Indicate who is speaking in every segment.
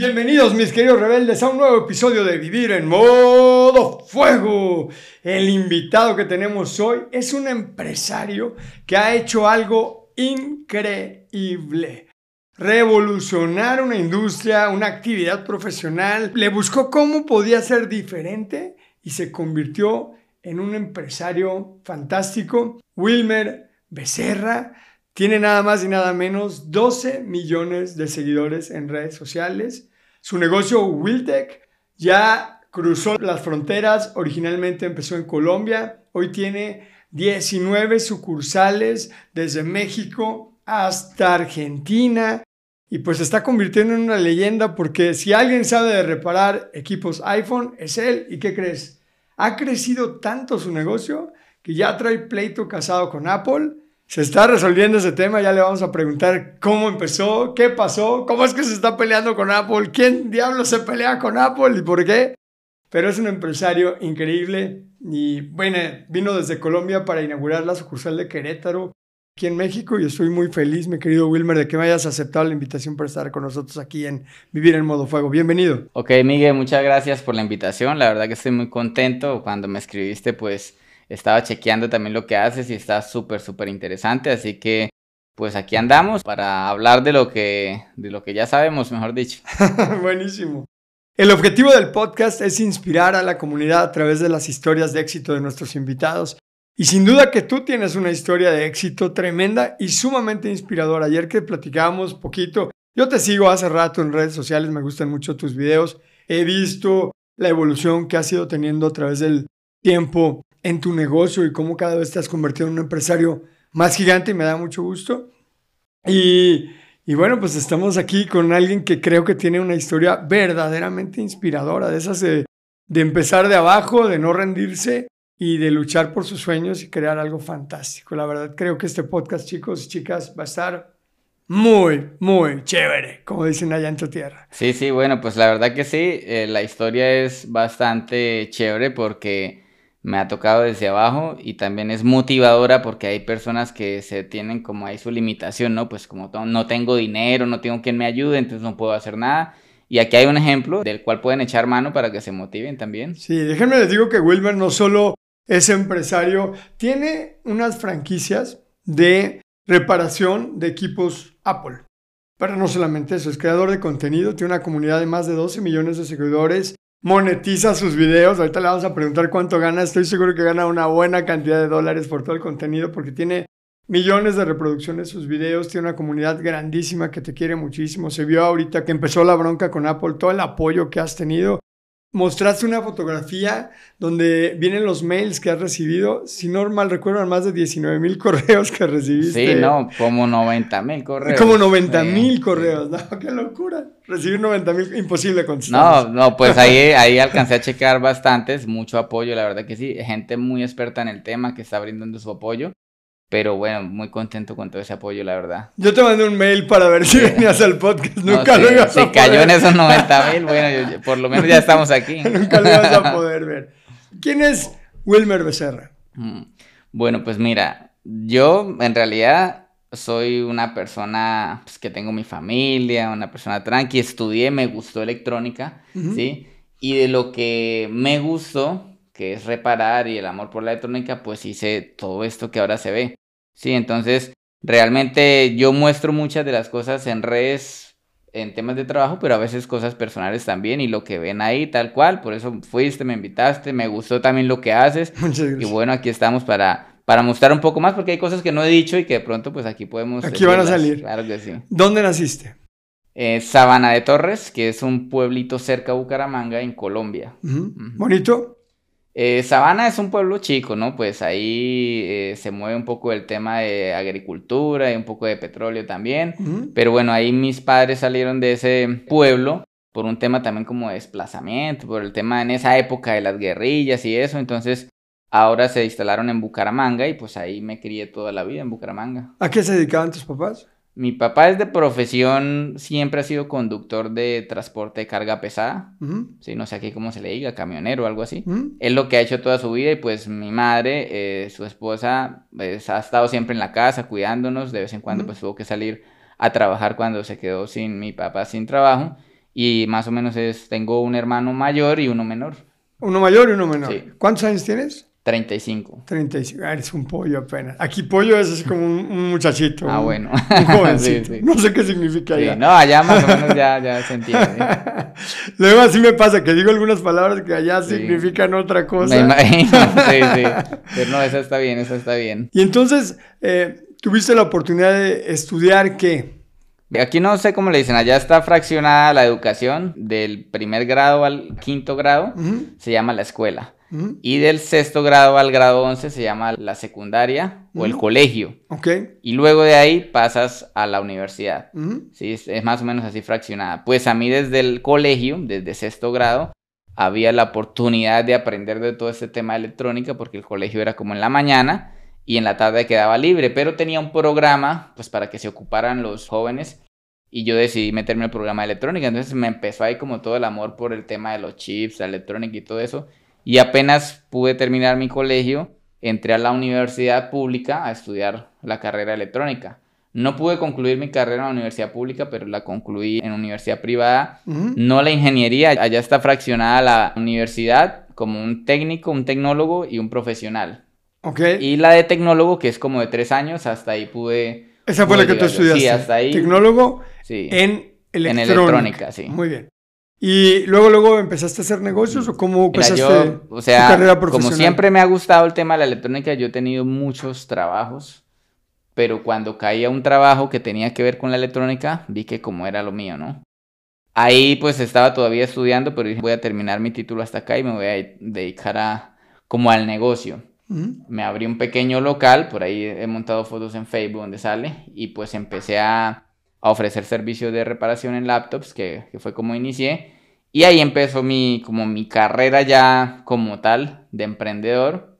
Speaker 1: Bienvenidos mis queridos rebeldes a un nuevo episodio de Vivir en modo fuego. El invitado que tenemos hoy es un empresario que ha hecho algo increíble. Revolucionar una industria, una actividad profesional. Le buscó cómo podía ser diferente y se convirtió en un empresario fantástico. Wilmer Becerra tiene nada más y nada menos 12 millones de seguidores en redes sociales su negocio Wiltec ya cruzó las fronteras, originalmente empezó en Colombia, hoy tiene 19 sucursales desde México hasta Argentina y pues se está convirtiendo en una leyenda porque si alguien sabe de reparar equipos iPhone es él. ¿Y qué crees? Ha crecido tanto su negocio que ya trae pleito casado con Apple se está resolviendo ese tema, ya le vamos a preguntar cómo empezó, qué pasó, cómo es que se está peleando con Apple, quién diablos se pelea con Apple y por qué. Pero es un empresario increíble y bueno, vino desde Colombia para inaugurar la sucursal de Querétaro aquí en México y estoy muy feliz, mi querido Wilmer, de que me hayas aceptado la invitación para estar con nosotros aquí en Vivir en Modo Fuego. Bienvenido.
Speaker 2: Ok, Miguel, muchas gracias por la invitación. La verdad que estoy muy contento. Cuando me escribiste, pues estaba chequeando también lo que haces y está súper, súper interesante, así que pues aquí andamos para hablar de lo que, de lo que ya sabemos, mejor dicho.
Speaker 1: Buenísimo. El objetivo del podcast es inspirar a la comunidad a través de las historias de éxito de nuestros invitados. Y sin duda que tú tienes una historia de éxito tremenda y sumamente inspiradora. Ayer que platicábamos poquito, yo te sigo hace rato en redes sociales, me gustan mucho tus videos. He visto la evolución que has ido teniendo a través del tiempo en tu negocio y cómo cada vez te has convertido en un empresario más gigante y me da mucho gusto. Y, y bueno, pues estamos aquí con alguien que creo que tiene una historia verdaderamente inspiradora, de esas de, de empezar de abajo, de no rendirse y de luchar por sus sueños y crear algo fantástico. La verdad creo que este podcast, chicos y chicas, va a estar muy, muy chévere, como dicen allá en tu tierra.
Speaker 2: Sí, sí, bueno, pues la verdad que sí, eh, la historia es bastante chévere porque me ha tocado desde abajo y también es motivadora porque hay personas que se tienen como ahí su limitación, ¿no? Pues como no tengo dinero, no tengo quien me ayude, entonces no puedo hacer nada. Y aquí hay un ejemplo del cual pueden echar mano para que se motiven también.
Speaker 1: Sí, déjenme les digo que Wilmer no solo es empresario, tiene unas franquicias de reparación de equipos Apple. Pero no solamente eso, es creador de contenido, tiene una comunidad de más de 12 millones de seguidores, monetiza sus videos. Ahorita le vamos a preguntar cuánto gana. Estoy seguro que gana una buena cantidad de dólares por todo el contenido porque tiene millones de reproducciones sus videos. Tiene una comunidad grandísima que te quiere muchísimo. Se vio ahorita que empezó la bronca con Apple, todo el apoyo que has tenido mostraste una fotografía donde vienen los mails que has recibido. Si no mal recuerdo, más de 19 mil correos que recibiste.
Speaker 2: Sí, no, como 90 mil correos.
Speaker 1: Como 90 mil correos, no, qué locura. Recibir 90 mil, imposible contestar.
Speaker 2: No, no, pues ahí, ahí alcancé a checar bastantes, mucho apoyo, la verdad que sí. Gente muy experta en el tema que está brindando su apoyo. Pero bueno, muy contento con todo ese apoyo, la verdad.
Speaker 1: Yo te mandé un mail para ver si venías al podcast. Nunca lo ibas
Speaker 2: a cayó en esos 90 mil, bueno, por lo menos ya estamos aquí.
Speaker 1: Nunca lo ibas a poder ver. ¿Quién es Wilmer Becerra?
Speaker 2: Mm, bueno, pues mira, yo en realidad soy una persona pues, que tengo mi familia, una persona tranqui, estudié, me gustó electrónica, ¿sí? Y de lo que me gustó, que es reparar y el amor por la electrónica, pues hice todo esto que ahora se ve. Sí, entonces realmente yo muestro muchas de las cosas en redes en temas de trabajo, pero a veces cosas personales también y lo que ven ahí tal cual, por eso fuiste, me invitaste, me gustó también lo que haces. Y bueno, aquí estamos para, para mostrar un poco más porque hay cosas que no he dicho y que de pronto pues aquí podemos...
Speaker 1: Aquí van a salir.
Speaker 2: Claro que sí.
Speaker 1: ¿Dónde naciste?
Speaker 2: Eh, Sabana de Torres, que es un pueblito cerca de Bucaramanga, en Colombia.
Speaker 1: ¿Bonito?
Speaker 2: Eh, Sabana es un pueblo chico, ¿no? Pues ahí eh, se mueve un poco el tema de agricultura y un poco de petróleo también. Pero bueno, ahí mis padres salieron de ese pueblo por un tema también como de desplazamiento, por el tema en esa época de las guerrillas y eso. Entonces ahora se instalaron en Bucaramanga y pues ahí me crié toda la vida en Bucaramanga.
Speaker 1: ¿A qué se dedicaban tus papás?
Speaker 2: Mi papá es de profesión, siempre ha sido conductor de transporte de carga pesada. Sí, no sé aquí cómo se le diga, camionero o algo así. Es lo que ha hecho toda su vida y pues mi madre, eh, su esposa, pues, ha estado siempre en la casa cuidándonos. De vez en cuando pues tuvo que salir a trabajar cuando se quedó sin mi papá sin trabajo. Y más o menos es, tengo un hermano mayor y uno menor.
Speaker 1: Uno mayor y uno menor. ¿Cuántos años tienes?
Speaker 2: 35.
Speaker 1: 35, ah, eres un pollo apenas. Aquí pollo es así como un, muchachito.
Speaker 2: Ah, bueno.
Speaker 1: Un jovencito. No sé qué significa allá.
Speaker 2: No, allá más o menos ya, ya se entiende.
Speaker 1: Luego así me pasa que digo algunas palabras que allá significan otra cosa.
Speaker 2: Me imagino, sí, sí. Pero no, esa está bien, esa está bien.
Speaker 1: Y entonces, eh, ¿tuviste la oportunidad de estudiar qué?
Speaker 2: Aquí no sé cómo le dicen, allá está fraccionada la educación del primer grado al quinto grado, se llama la escuela. Y del sexto grado al grado 11 se llama la secundaria o el colegio.
Speaker 1: Ok.
Speaker 2: Y luego de ahí pasas a la universidad. Sí, es, más o menos así fraccionada. Pues a mí desde el colegio, desde sexto grado, había la oportunidad de aprender de todo este tema de electrónica porque el colegio era como en la mañana y en la tarde quedaba libre, pero tenía un programa pues para que se ocuparan los jóvenes y yo decidí meterme al programa de electrónica. Entonces me empezó ahí como todo el amor por el tema de los chips, la electrónica y todo eso. Y apenas pude terminar mi colegio, entré a la universidad pública a estudiar la carrera electrónica. No pude concluir mi carrera en la universidad pública, pero la concluí en universidad privada. No la ingeniería, allá está fraccionada la universidad como un técnico, un tecnólogo y un profesional.
Speaker 1: Ok.
Speaker 2: Y la de tecnólogo, que es como de tres años, hasta ahí pude...
Speaker 1: Esa fue la que tú estudiaste.
Speaker 2: Sí, hasta ahí.
Speaker 1: Tecnólogo en electrónica. En electrónica,
Speaker 2: sí.
Speaker 1: Muy bien. ¿Y luego, luego empezaste a hacer negocios o cómo empezaste
Speaker 2: yo, o sea, tu carrera profesional? Como siempre me ha gustado el tema de la electrónica, yo he tenido muchos trabajos, pero cuando caía un trabajo que tenía que ver con la electrónica, vi que como era lo mío, ¿no? Ahí pues estaba todavía estudiando, pero dije voy a terminar mi título hasta acá y me voy a dedicar a como al negocio. Me abrí un pequeño local, por ahí he montado fotos en Facebook donde sale y pues empecé a a ofrecer servicios de reparación en laptops, que, fue como inicié. Y ahí empezó mi, como mi carrera ya como tal de emprendedor.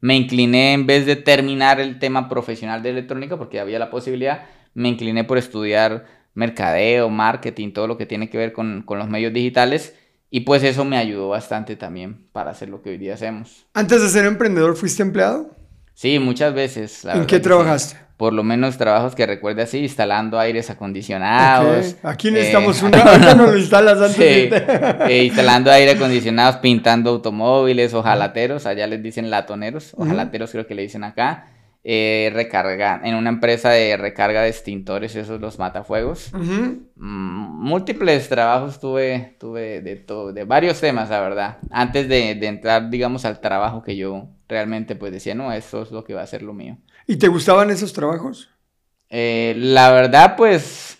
Speaker 2: Me incliné, en vez de terminar el tema profesional de electrónica, porque había la posibilidad, me incliné por estudiar mercadeo, marketing, todo lo que tiene que ver con, con los medios digitales. Y pues eso me ayudó bastante también para hacer lo que hoy día hacemos.
Speaker 1: ¿Antes de ser emprendedor fuiste empleado?
Speaker 2: Sí, muchas veces.
Speaker 1: ¿En qué trabajaste?
Speaker 2: por lo menos trabajos que recuerde así, instalando aires acondicionados.
Speaker 1: Aquí necesitamos eh, una, ahorita no lo instalas antes.
Speaker 2: Sí, eh, instalando aire acondicionados, pintando automóviles, ojalateros, allá les dicen latoneros, ojalateros creo que le dicen acá. Eh, recarga, en una empresa de recarga de extintores, esos los matafuegos. Mm, múltiples trabajos tuve, tuve de todo, de varios temas, la verdad. Antes de, de entrar, digamos, al trabajo que yo realmente pues decía, no, eso es lo que va a ser lo mío.
Speaker 1: ¿Y te gustaban esos trabajos?
Speaker 2: Eh, la verdad, pues,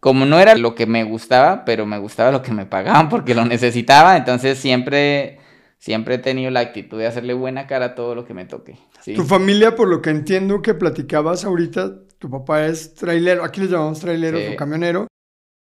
Speaker 2: como no era lo que me gustaba, pero me gustaba lo que me pagaban porque lo necesitaba, entonces siempre, siempre he tenido la actitud de hacerle buena cara a todo lo que me toque.
Speaker 1: Tu familia, por lo que entiendo que platicabas ahorita, tu papá es trailero, aquí le llamamos traileros o camionero,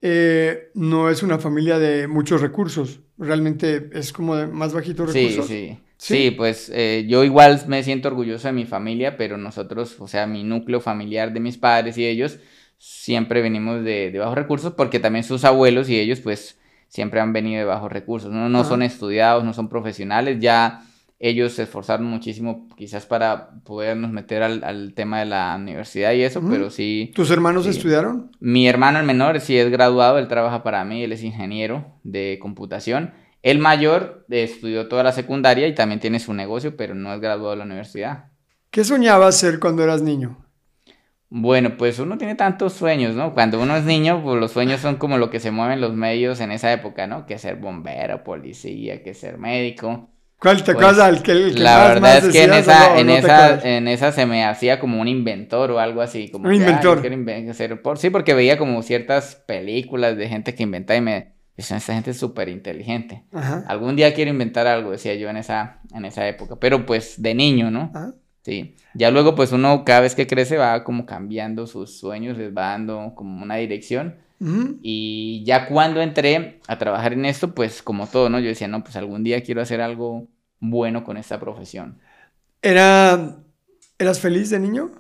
Speaker 1: eh, no es una familia de muchos recursos, realmente es como de más bajitos recursos.
Speaker 2: Sí, sí. Sí, pues eh, yo igual me siento orgulloso de mi familia, pero nosotros, o sea, mi núcleo familiar de mis padres y ellos, siempre venimos de, bajos recursos porque también sus abuelos y ellos pues siempre han venido de bajos recursos, no, no son estudiados, no son profesionales, ya ellos se esforzaron muchísimo quizás para podernos meter al, tema de la universidad y eso, pero sí...
Speaker 1: ¿Tus hermanos estudiaron?
Speaker 2: Mi hermano el menor sí es graduado, él trabaja para mí, él es ingeniero de computación el mayor estudió toda la secundaria y también tiene su negocio, pero no es graduado de la universidad.
Speaker 1: ¿Qué soñabas ser cuando eras niño?
Speaker 2: Bueno, pues uno tiene tantos sueños, ¿no? Cuando uno es niño, pues los sueños son como lo que se mueven los medios en esa época, ¿no? Que ser bombero, policía, que ser médico.
Speaker 1: ¿Cuál te pues, el que,
Speaker 2: La verdad es que en esa, en, esa, en esa se me hacía como un inventor o algo así. Como
Speaker 1: un inventor.
Speaker 2: sí, porque veía como ciertas películas de gente que inventa y me, esta gente es súper inteligente. Algún día quiero inventar algo, decía yo en esa, en esa época, pero pues de niño, ¿no? Sí. Ya luego, pues uno cada vez que crece va como cambiando sus sueños, les va dando como una dirección. Y ya cuando entré a trabajar en esto, pues como todo, ¿no? Yo decía, no, pues algún día quiero hacer algo bueno con esta profesión.
Speaker 1: ¿Era... ¿Eras feliz de niño?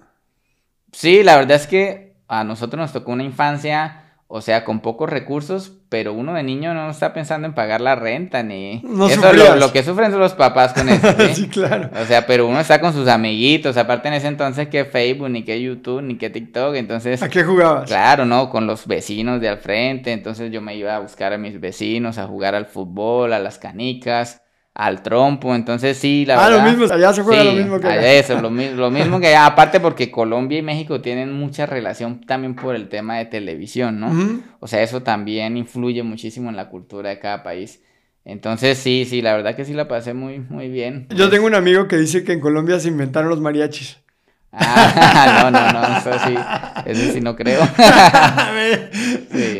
Speaker 2: Sí, la verdad es que a nosotros nos tocó una infancia o sea, con pocos recursos, pero uno de niño no está pensando en pagar la renta ni... No eso lo, lo, que sufren son los papás con eso. ¿sí? claro. O sea, pero uno está con sus amiguitos, aparte en ese entonces que Facebook, ni que YouTube, ni que TikTok, entonces...
Speaker 1: ¿A qué jugabas?
Speaker 2: Claro, ¿no? Con los vecinos de al frente, entonces yo me iba a buscar a mis vecinos, a jugar al fútbol, a las canicas al trompo, entonces sí, la
Speaker 1: verdad. Ah, lo mismo, allá se juega lo mismo que
Speaker 2: allá. Eso, lo, lo mismo que allá, aparte porque Colombia y México tienen mucha relación también por el tema de televisión, ¿no? O sea, eso también influye muchísimo en la cultura de cada país. Entonces sí, sí, la verdad que sí la pasé muy, muy bien.
Speaker 1: Yo tengo un amigo que dice que en Colombia se inventaron los mariachis.
Speaker 2: Ah, no, no, no, eso sí, eso sí no creo.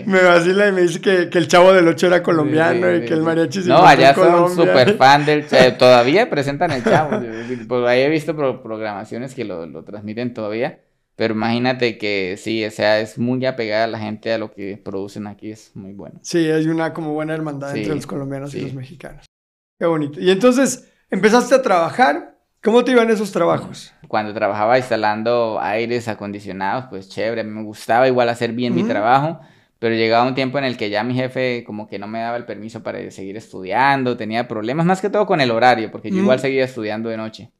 Speaker 1: me, vacila y me dice que, el chavo del 8 era colombiano y que el mariachi se
Speaker 2: No, allá son súper fan del chavo, todavía presentan el chavo, pues ahí he visto programaciones que lo, transmiten todavía, pero imagínate que sí, o sea, es muy apegada a la gente a lo que producen aquí, es muy bueno.
Speaker 1: Sí, hay una como buena hermandad entre los colombianos y los mexicanos. Qué bonito. Y entonces, empezaste a trabajar ¿Cómo te iban esos trabajos?
Speaker 2: Cuando trabajaba instalando aires acondicionados, pues chévere, me gustaba igual hacer bien mi trabajo, pero llegaba un tiempo en el que ya mi jefe como que no me daba el permiso para seguir estudiando, tenía problemas más que todo con el horario, porque yo igual seguía estudiando de noche.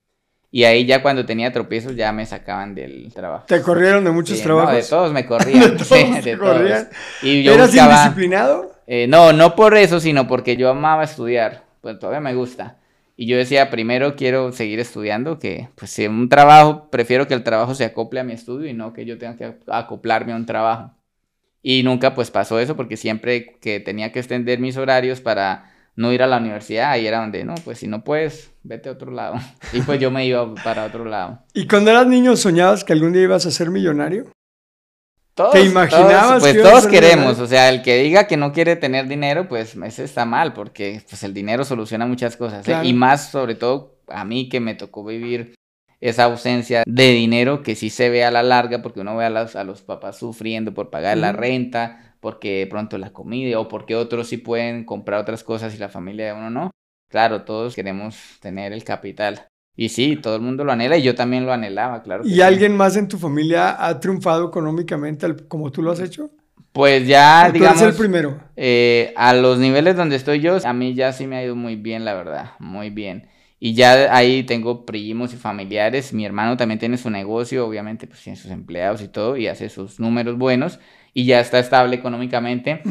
Speaker 2: Y ahí ya cuando tenía tropiezos ya me sacaban del trabajo.
Speaker 1: ¿Te corrieron de muchos trabajos?
Speaker 2: No, de todos me corrían. de todos, de
Speaker 1: corrían. ¿Eras indisciplinado?
Speaker 2: Eh, no, no por eso, sino porque yo amaba estudiar. Pues todavía me gusta. Y yo decía, primero quiero seguir estudiando, que pues si un trabajo, prefiero que el trabajo se acople a mi estudio y no que yo tenga que acoplarme a un trabajo. Y nunca pues pasó eso porque siempre que tenía que extender mis horarios para no ir a la universidad, ahí era donde, no, pues si no puedes, vete a otro lado. Y pues yo me iba para otro lado.
Speaker 1: ¿Y cuando eras niño soñabas que algún día ibas a ser millonario? ¿Te imaginabas?
Speaker 2: pues todos queremos, o sea, el que diga que no quiere tener dinero, pues ese está mal, porque pues el dinero soluciona muchas cosas. ¿eh? Y más sobre todo a mí que me tocó vivir esa ausencia de dinero que sí se ve a la larga, porque uno ve a, a los papás sufriendo por pagar la renta, porque de pronto la comida, o porque otros sí pueden comprar otras cosas y la familia de uno no. Claro, todos queremos tener el capital. Y sí, todo el mundo lo anhela y yo también lo anhelaba, claro.
Speaker 1: ¿Y alguien más en tu familia ha triunfado económicamente como tú lo has hecho?
Speaker 2: Pues ya, digamos.
Speaker 1: el primero?
Speaker 2: Eh, a los niveles donde estoy yo, a mí ya sí me ha ido muy bien, la verdad, muy bien. Y ya ahí tengo primos y familiares. Mi hermano también tiene su negocio, obviamente, pues tiene sus empleados y todo, y hace sus números buenos y ya está estable económicamente,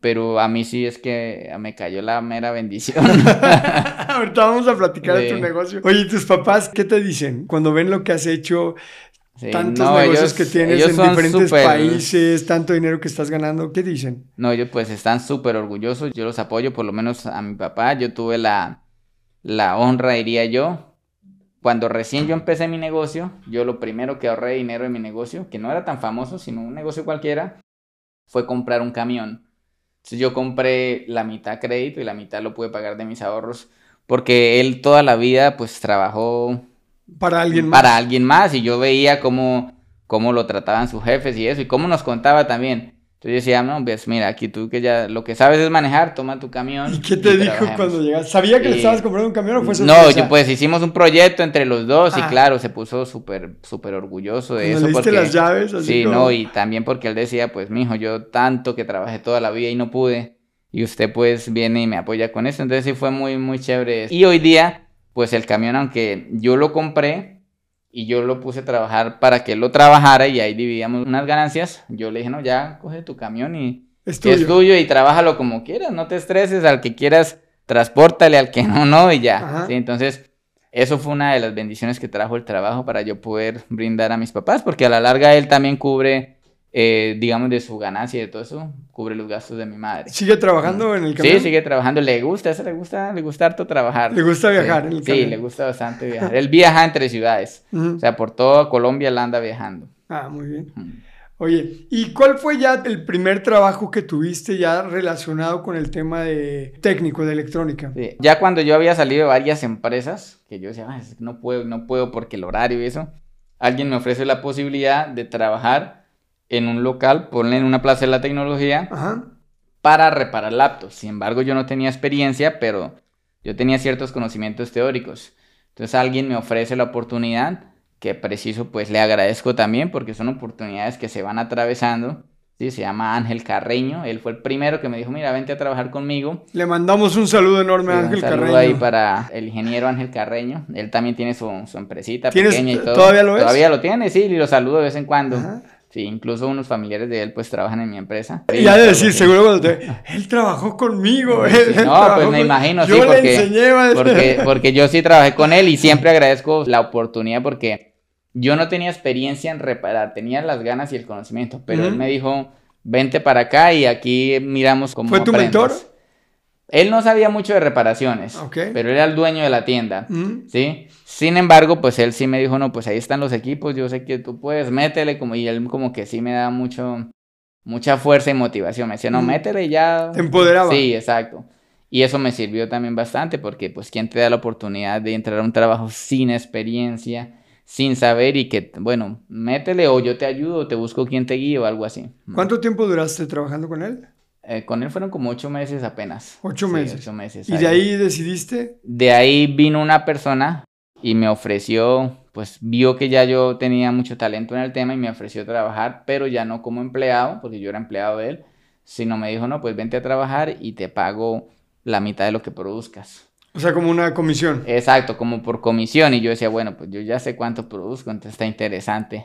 Speaker 2: pero a mí sí es que me cayó la mera bendición.
Speaker 1: Ahorita vamos a platicar de tu negocio. Oye, ¿tus papás qué te dicen cuando ven lo que has hecho? tantos negocios que tienes en diferentes países, tanto dinero que estás ganando, ¿qué dicen?
Speaker 2: No, ellos pues están súper orgullosos, yo los apoyo, por lo menos a mi papá, yo tuve la, la honra, diría yo, cuando recién yo empecé mi negocio, yo lo primero que ahorré dinero en mi negocio, que no era tan famoso, sino un negocio cualquiera, fue comprar un camión. Entonces yo compré la mitad crédito y la mitad lo pude pagar de mis ahorros porque él toda la vida pues trabajó
Speaker 1: para alguien más.
Speaker 2: Para alguien más y yo veía cómo, cómo lo trataban sus jefes y eso y cómo nos contaba también. Entonces yo decía, no, pues mira, aquí tú que ya lo que sabes es manejar, toma tu camión.
Speaker 1: ¿Y qué te dijo cuando llegaste? ¿Sabía que le estabas comprando un camión o fue
Speaker 2: sorpresa? No, yo, pues hicimos un proyecto entre los dos y claro, se puso súper, súper orgulloso de eso.
Speaker 1: porque las llaves?
Speaker 2: Así sí, no, y también porque él decía, pues mijo, yo tanto que trabajé toda la vida y no pude, y usted pues viene y me apoya con eso, entonces sí fue muy, muy chévere. Y hoy día, pues el camión, aunque yo lo compré, y yo lo puse a trabajar para que él lo trabajara y ahí dividíamos unas ganancias. Yo le dije, no, ya coge tu camión y es tuyo, y trabájalo como quieras, no te estreses, al que quieras, transportale, al que no, no, y ya. Entonces, eso fue una de las bendiciones que trajo el trabajo para yo poder brindar a mis papás, porque a la larga él también cubre eh, digamos, de su ganancia y de todo eso, cubre los gastos de mi madre.
Speaker 1: ¿Sigue trabajando en el camión?
Speaker 2: Sí, sigue trabajando. Le gusta, eso le gusta, le gusta harto trabajar.
Speaker 1: ¿Le gusta viajar
Speaker 2: en el camión? Sí, le gusta bastante viajar. Él viaja entre ciudades. O sea, por toda Colombia él anda viajando.
Speaker 1: Ah, muy bien. Oye, ¿y cuál fue ya el primer trabajo que tuviste ya relacionado con el tema de técnico de electrónica?
Speaker 2: Ya cuando yo había salido de varias empresas, que yo decía, no puedo, no puedo porque el horario y eso, alguien me ofrece la posibilidad de trabajar en un local, ponle en una plaza de la tecnología, para reparar laptops. Sin embargo, yo no tenía experiencia, pero yo tenía ciertos conocimientos teóricos. Entonces alguien me ofrece la oportunidad que preciso pues le agradezco también porque son oportunidades que se van atravesando. Sí, se llama Ángel Carreño, él fue el primero que me dijo, mira, vente a trabajar conmigo.
Speaker 1: Le mandamos un saludo enorme a Ángel un saludo
Speaker 2: ahí para el ingeniero Ángel Carreño, él también tiene su, su empresita
Speaker 1: pequeña y todo. ¿Todavía lo es?
Speaker 2: Todavía lo tiene, sí, y lo saludo de vez en cuando. Sí, incluso unos familiares de él pues trabajan en mi empresa.
Speaker 1: Y ha de decir, seguro cuando te... Él trabajó conmigo.
Speaker 2: no, pues me imagino, sí, porque, porque, porque yo sí trabajé con él y siempre agradezco la oportunidad porque yo no tenía experiencia en reparar, tenía las ganas y el conocimiento, pero él me dijo, vente para acá y aquí miramos cómo
Speaker 1: ¿Fue tu mentor?
Speaker 2: Él no sabía mucho de reparaciones, pero era el dueño de la tienda, ¿sí? Sin embargo, pues él sí me dijo, no, pues ahí están los equipos, yo sé que tú puedes, métele, como, y él como que sí me da mucho, mucha fuerza y motivación, me decía, no, métele ya.
Speaker 1: Te empoderaba.
Speaker 2: Sí, exacto. Y eso me sirvió también bastante, porque pues quién te da la oportunidad de entrar a un trabajo sin experiencia, sin saber y que, bueno, métele o yo te ayudo, o te busco quien te guíe o algo así.
Speaker 1: ¿Cuánto tiempo duraste trabajando con él?
Speaker 2: Eh, con él fueron como ocho meses apenas.
Speaker 1: Ocho meses. Ocho meses. ¿Y de ahí decidiste?
Speaker 2: De ahí vino una persona y me ofreció, pues vio que ya yo tenía mucho talento en el tema y me ofreció trabajar, pero ya no como empleado, porque yo era empleado de él, sino me dijo, no, pues vente a trabajar y te pago la mitad de lo que produzcas.
Speaker 1: O sea, como una comisión.
Speaker 2: Exacto, como por comisión. Y yo decía, bueno, pues yo ya sé cuánto produzco, entonces está interesante.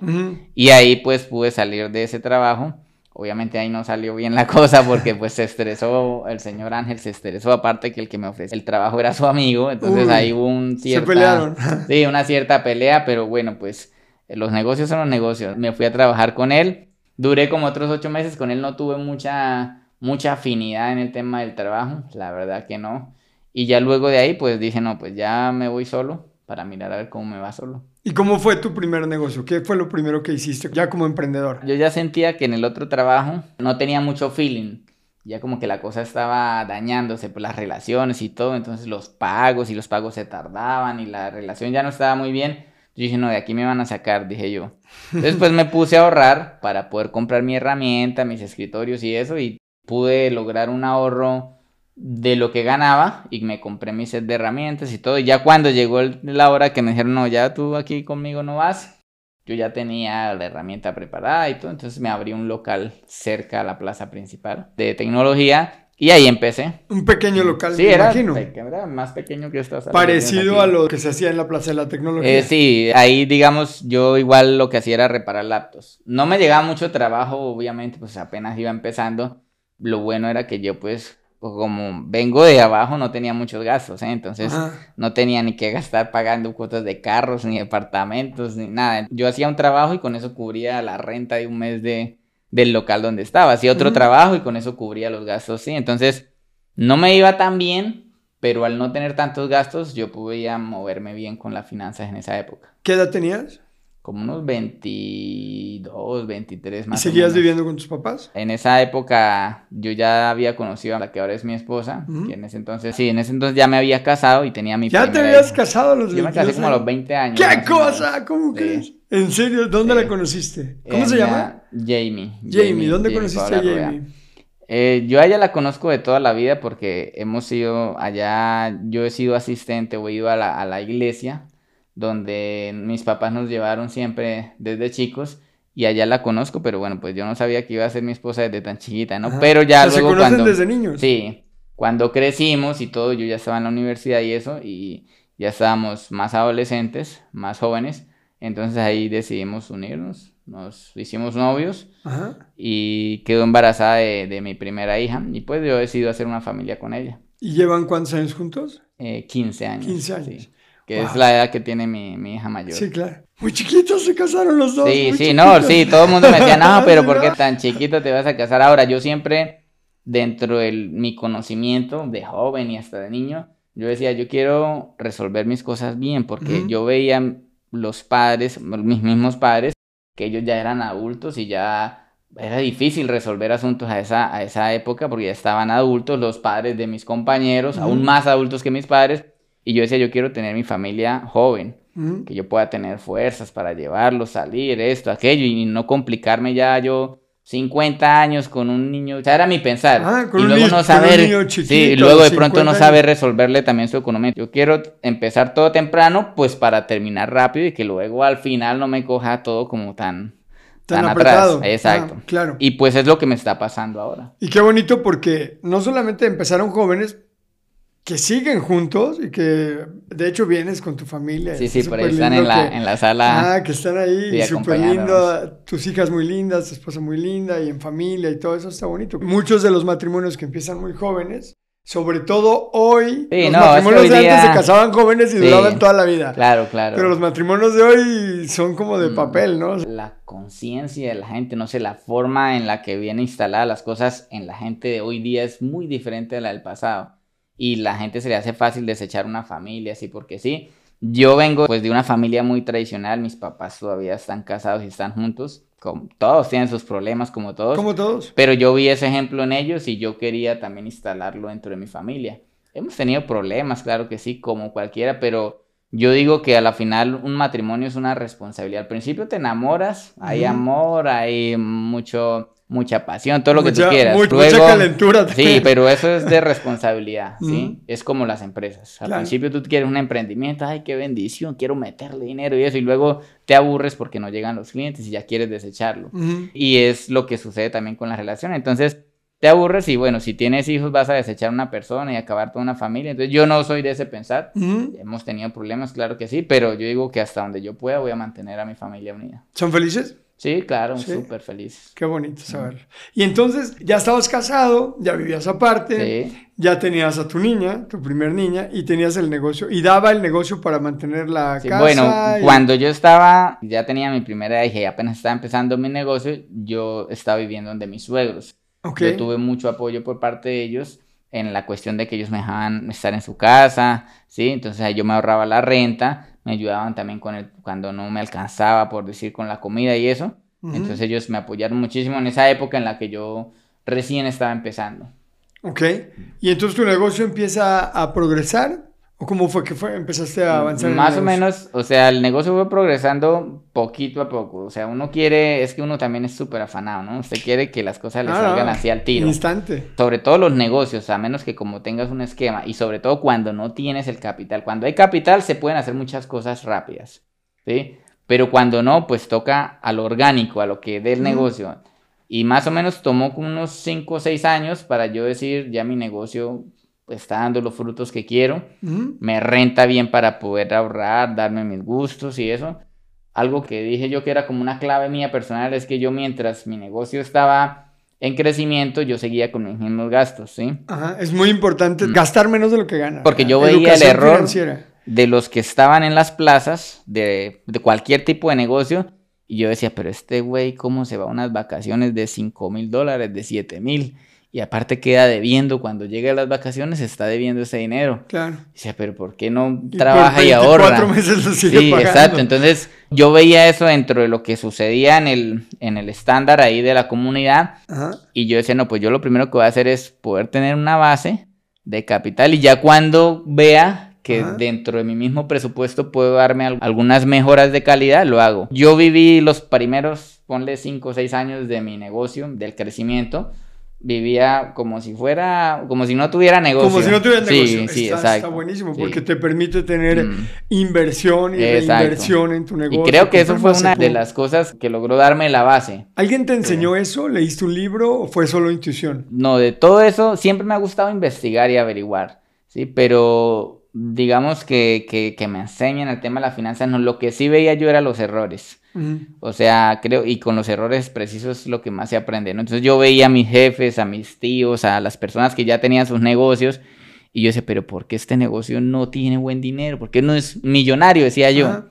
Speaker 2: Y ahí pues pude salir de ese trabajo. Obviamente ahí no salió bien la cosa porque pues se estresó, el señor Ángel se estresó, aparte que el que me ofrece el trabajo era su amigo, entonces ahí hubo un cierta...
Speaker 1: Se pelearon.
Speaker 2: Sí, una cierta pelea, pero bueno, pues los negocios son los negocios. Me fui a trabajar con él, duré como otros ocho meses, con él no tuve mucha, mucha afinidad en el tema del trabajo, la verdad que no. Y ya luego de ahí, pues dije, no, pues ya me voy solo para mirar a ver cómo me va solo.
Speaker 1: ¿Y cómo fue tu primer negocio? ¿Qué fue lo primero que hiciste ya como emprendedor?
Speaker 2: Yo ya sentía que en el otro trabajo no tenía mucho feeling. Ya como que la cosa estaba dañándose por las relaciones y todo. Entonces los pagos y los pagos se tardaban y la relación ya no estaba muy bien. Yo dije, no, de aquí me van a sacar, dije yo. Entonces pues me puse a ahorrar para poder comprar mi herramienta, mis escritorios y eso. Y pude lograr un ahorro de lo que ganaba y me compré mi set de herramientas y todo. Y ya cuando llegó la hora que me dijeron, no, ya tú aquí conmigo no vas, yo ya tenía la herramienta preparada y todo. Entonces me abrí un local cerca a la plaza principal de tecnología y ahí empecé.
Speaker 1: Un pequeño local,
Speaker 2: sí, era, era más pequeño que esta
Speaker 1: Parecido a lo que se hacía en la plaza de la tecnología.
Speaker 2: Eh, sí, ahí digamos yo igual lo que hacía era reparar laptops. No me llegaba mucho trabajo, obviamente, pues apenas iba empezando. Lo bueno era que yo pues como vengo de abajo, no tenía muchos gastos, ¿eh? entonces no tenía ni que gastar pagando cuotas de carros, ni departamentos, ni nada. Yo hacía un trabajo y con eso cubría la renta de un mes de, del local donde estaba. Hacía otro trabajo y con eso cubría los gastos, sí. Entonces no me iba tan bien, pero al no tener tantos gastos, yo podía moverme bien con las finanzas en esa época.
Speaker 1: ¿Qué edad tenías?
Speaker 2: Como unos 22, 23 más.
Speaker 1: ¿Y seguías viviendo con tus papás?
Speaker 2: En esa época yo ya había conocido a la que ahora es mi esposa, que en ese entonces, sí, en ese entonces ya me había casado y tenía mi
Speaker 1: ¿Ya te habías casado a los 22
Speaker 2: Yo me casé como a los 20 años.
Speaker 1: ¿Qué cosa? ¿Cómo crees? ¿En serio? ¿Dónde la conociste? ¿Cómo se llama?
Speaker 2: Jamie.
Speaker 1: Jamie, ¿dónde conociste a Jamie?
Speaker 2: Eh, yo a ella la conozco de toda la vida porque hemos ido allá, yo he sido asistente o he ido a la, a la iglesia donde mis papás nos llevaron siempre desde chicos y allá la conozco, pero bueno, pues yo no sabía que iba a ser mi esposa desde tan chiquita, ¿no? Pero ya luego
Speaker 1: se conocen desde niños.
Speaker 2: Sí, cuando crecimos y todo, yo ya estaba en la universidad y eso y ya estábamos más adolescentes, más jóvenes, entonces ahí decidimos unirnos, nos hicimos novios y quedó embarazada de, mi primera hija y pues yo decido hacer una familia con ella.
Speaker 1: ¿Y llevan cuántos años juntos?
Speaker 2: Eh, 15 años.
Speaker 1: 15 años. Sí
Speaker 2: que es la edad que tiene mi, mi, hija mayor.
Speaker 1: Sí, claro. Muy chiquitos se casaron los dos.
Speaker 2: Sí, sí, no, sí, todo el mundo me decía, no, pero ¿por qué tan chiquito te vas a casar ahora? Yo siempre, dentro de mi conocimiento de joven y hasta de niño, yo decía, yo quiero resolver mis cosas bien, porque yo veía los padres, mis mismos padres, que ellos ya eran adultos y ya era difícil resolver asuntos a esa, a esa época porque ya estaban adultos, los padres de mis compañeros, aún más adultos que mis padres, y yo decía, yo quiero tener mi familia joven, que yo pueda tener fuerzas para llevarlos, salir, esto, aquello, y no complicarme ya yo 50 años con un niño, o sea, era mi pensar.
Speaker 1: Ah, con
Speaker 2: y
Speaker 1: un
Speaker 2: luego
Speaker 1: ni-
Speaker 2: no saber,
Speaker 1: un niño chiquito,
Speaker 2: sí, y luego de pronto
Speaker 1: 50
Speaker 2: no saber resolverle también su economía. Yo quiero empezar todo temprano, pues para terminar rápido y que luego al final no me coja todo como tan,
Speaker 1: Tan
Speaker 2: tan,
Speaker 1: apretado.
Speaker 2: atrás. Exacto.
Speaker 1: Ah, claro.
Speaker 2: Y pues es lo que me está pasando ahora.
Speaker 1: Y qué bonito porque no solamente empezaron jóvenes que siguen juntos y que de hecho vienes con tu familia.
Speaker 2: Sí, sí, por ahí están en la,
Speaker 1: que-
Speaker 2: en la sala.
Speaker 1: Ah, que están ahí, súper lindo, tus hijas muy lindas, tu esposa muy linda y en familia y todo eso está bonito. Muchos de los matrimonios que empiezan muy jóvenes, sobre todo hoy,
Speaker 2: Sí,
Speaker 1: los
Speaker 2: no, es que
Speaker 1: matrimonios de antes se casaban jóvenes y
Speaker 2: Sí.
Speaker 1: duraban toda la vida.
Speaker 2: Claro, claro.
Speaker 1: Pero los matrimonios de hoy son como de
Speaker 2: Mm.
Speaker 1: papel, ¿no?
Speaker 2: La conciencia de la gente, no sé, la forma en la que vienen instaladas las cosas en la gente de hoy día es muy diferente a la del pasado. Y la gente se le hace fácil desechar una familia, así porque sí. Yo vengo pues de una familia muy tradicional, mis papás todavía están casados y están juntos, como, todos tienen sus problemas como todos.
Speaker 1: Como todos.
Speaker 2: Pero yo vi ese ejemplo en ellos y yo quería también instalarlo dentro de mi familia. Hemos tenido problemas, claro que sí, como cualquiera, pero yo digo que a la final un matrimonio es una responsabilidad. Al principio te enamoras, hay amor, hay mucho, mucha pasión, todo lo que
Speaker 1: Mucha-
Speaker 2: tú quieras.
Speaker 1: mu- mucha
Speaker 2: Luego-
Speaker 1: calentura
Speaker 2: Sí, pero eso es de responsabilidad, ¿sí? Es como las empresas. Al
Speaker 1: Claro.
Speaker 2: principio tú quieres un emprendimiento, ay, qué bendición, quiero meterle dinero y eso, y luego te aburres porque no llegan los clientes y ya quieres desecharlo. Y es lo que sucede también con la relación. Entonces, te aburres y bueno, si tienes hijos vas a desechar una persona y acabar toda una familia. Entonces, yo no soy de ese pensar. Hemos tenido problemas, claro que sí, pero yo digo que hasta donde yo pueda voy a mantener a mi familia unida.
Speaker 1: ¿Son felices?
Speaker 2: Sí, claro,
Speaker 1: Sí.
Speaker 2: súper feliz.
Speaker 1: Qué bonito saberlo. Y entonces ya estabas casado, ya vivías aparte,
Speaker 2: Sí.
Speaker 1: ya tenías a tu niña, tu primer niña, y tenías el negocio, y daba el negocio para mantener la
Speaker 2: Sí,
Speaker 1: casa.
Speaker 2: bueno,
Speaker 1: y-
Speaker 2: cuando yo estaba, ya tenía mi primera hija y apenas estaba empezando mi negocio, yo estaba viviendo donde mis suegros.
Speaker 1: Ok.
Speaker 2: Yo tuve mucho apoyo por parte de ellos en la cuestión de que ellos me dejaban estar en su casa, ¿sí? Entonces yo me ahorraba la renta, me ayudaban también con el, cuando no me alcanzaba, por decir, con la comida y eso. Entonces ellos me apoyaron muchísimo en esa época en la que yo recién estaba empezando.
Speaker 1: Ok. ¿Y entonces tu negocio empieza a progresar? ¿O cómo fue que fue? empezaste a avanzar? en el
Speaker 2: Más o
Speaker 1: negocio?
Speaker 2: menos, o sea, el negocio fue progresando poquito a poco. O sea, uno quiere, es que uno también es súper afanado, ¿no? Usted quiere que las cosas le
Speaker 1: Ah,
Speaker 2: salgan así al tiro.
Speaker 1: Instante.
Speaker 2: Sobre todo los negocios, a menos que como tengas un esquema y sobre todo cuando no tienes el capital. Cuando hay capital se pueden hacer muchas cosas rápidas, ¿sí? Pero cuando no, pues toca a lo orgánico, a lo que dé el
Speaker 1: Ujú.
Speaker 2: negocio. Y más o menos tomó como unos 5 o 6 años para yo decir, ya mi negocio está dando los frutos que quiero, me renta bien para poder ahorrar, darme mis gustos y eso. Algo que dije yo que era como una clave mía personal es que yo mientras mi negocio estaba en crecimiento, yo seguía con mis mismos gastos, ¿sí?
Speaker 1: Ajá. Es muy importante
Speaker 2: Mm.
Speaker 1: gastar menos de lo que ganas.
Speaker 2: Porque yo veía el error.
Speaker 1: financiera.
Speaker 2: De los que estaban en las plazas de, de cualquier tipo de negocio, y yo decía, pero este güey, ¿cómo se va a unas vacaciones de 5 mil dólares, de 7 mil? Y aparte queda debiendo, cuando llegue a las vacaciones está debiendo ese dinero.
Speaker 1: Claro.
Speaker 2: Decía, pero ¿por qué no
Speaker 1: Y
Speaker 2: trabaja y
Speaker 1: 24
Speaker 2: ahorra?
Speaker 1: meses lo sigue
Speaker 2: Sí,
Speaker 1: pagando.
Speaker 2: exacto. Entonces yo veía eso dentro de lo que sucedía en el, en el estándar ahí de la comunidad
Speaker 1: Ajá.
Speaker 2: y yo decía, no, pues yo lo primero que voy a hacer es poder tener una base de capital y ya cuando vea que
Speaker 1: Ajá.
Speaker 2: dentro de mi mismo presupuesto puedo darme al- algunas mejoras de calidad, lo hago. Yo viví los primeros, ponle 5 o 6 años de mi negocio, del crecimiento. Vivía como si fuera, como si no tuviera negocio.
Speaker 1: Como si no tuviera
Speaker 2: Sí,
Speaker 1: negocio.
Speaker 2: Sí,
Speaker 1: está,
Speaker 2: exacto.
Speaker 1: está buenísimo
Speaker 2: Sí.
Speaker 1: porque te permite tener
Speaker 2: Mm.
Speaker 1: inversión y
Speaker 2: Exacto.
Speaker 1: reinversión en tu negocio.
Speaker 2: Y creo que eso fue una de las cosas que logró darme la base.
Speaker 1: ¿Alguien te enseñó eso? ¿Leíste un libro o fue solo intuición?
Speaker 2: No, de todo eso siempre me ha gustado investigar y averiguar, ¿sí? Pero digamos que, que, que me enseñan el tema de las finanzas, no, lo que sí veía yo era los errores. O sea, creo, y con los errores precisos es lo que más se aprende, ¿no? Entonces yo veía a mis jefes, a mis tíos, a las personas que ya tenían sus negocios, y yo decía, pero ¿por qué este negocio no tiene buen dinero? ¿Por qué no es millonario? Decía yo.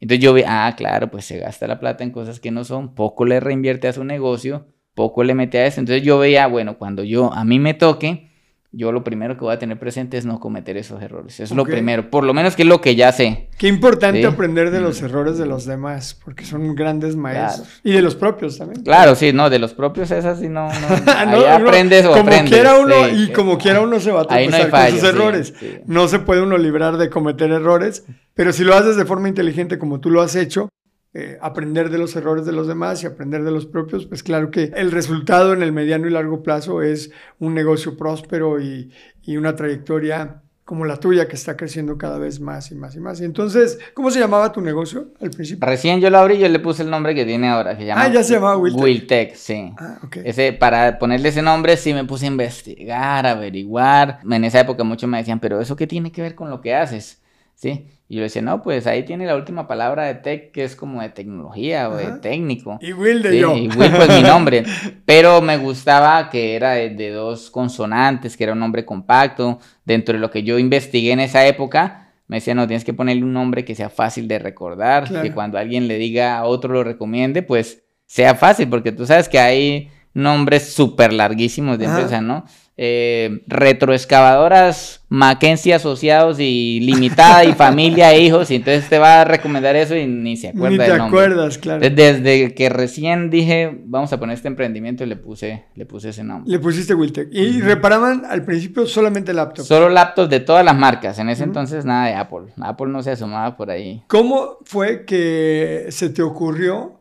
Speaker 2: Entonces yo vi, ah, claro, pues se gasta la plata en cosas que no son, poco le reinvierte a su negocio, poco le mete a eso. Entonces yo veía, bueno, cuando yo a mí me toque, yo lo primero que voy a tener presente es no cometer esos errores. Es lo primero, por lo menos que es lo que ya sé.
Speaker 1: Qué importante aprender de los mm. errores de los demás, porque son grandes maestros. Y de los propios también.
Speaker 2: Claro, sí, no, de los propios es así, no, no, aprendes o
Speaker 1: como Quiera uno, y como quiera uno se va a tropezar con sus errores. no se puede uno librar de cometer errores, pero si lo haces de forma inteligente como tú lo has hecho, eh, aprender de los errores de los demás y aprender de los propios, pues claro que el resultado en el mediano y largo plazo es un negocio próspero y, y una trayectoria como la tuya que está creciendo cada vez más y más y más. Entonces, ¿cómo se llamaba tu negocio al principio?
Speaker 2: Recién yo lo abrí y yo le puse el nombre que tiene ahora, que llama
Speaker 1: Ah, ya se llamaba Wiltec.
Speaker 2: Wiltec, sí. Ah, okay. Ese, para ponerle ese nombre sí me puse a investigar, averiguar. En esa época muchos me decían, pero ¿eso qué tiene que ver con lo que haces? ¿Sí? Y yo decía, no, pues ahí tiene la última palabra de tech, que es como de tecnología o de técnico.
Speaker 1: Y Will de yo.
Speaker 2: Y Will, pues mi nombre. Pero me gustaba que era de, dos consonantes, que era un nombre compacto. Dentro de lo que yo investigué en esa época, me decía, no, tienes que ponerle un nombre que sea fácil de recordar, que cuando alguien le diga a otro lo recomiende, pues sea fácil, porque tú sabes que hay nombres súper larguísimos de empresa, ¿no? eh, retroexcavadoras Mackenzie Asociados y Limitada y familia e hijos, y entonces te va a recomendar eso y ni se acuerda. Ni
Speaker 1: te acuerdas, claro.
Speaker 2: Desde que recién dije, vamos a poner este emprendimiento, le puse, le puse ese nombre.
Speaker 1: Le pusiste Wiltec. Y reparaban al principio solamente laptops.
Speaker 2: Solo laptops de todas las marcas. En ese entonces nada de Apple. Apple no se asomaba por ahí.
Speaker 1: ¿Cómo fue que se te ocurrió?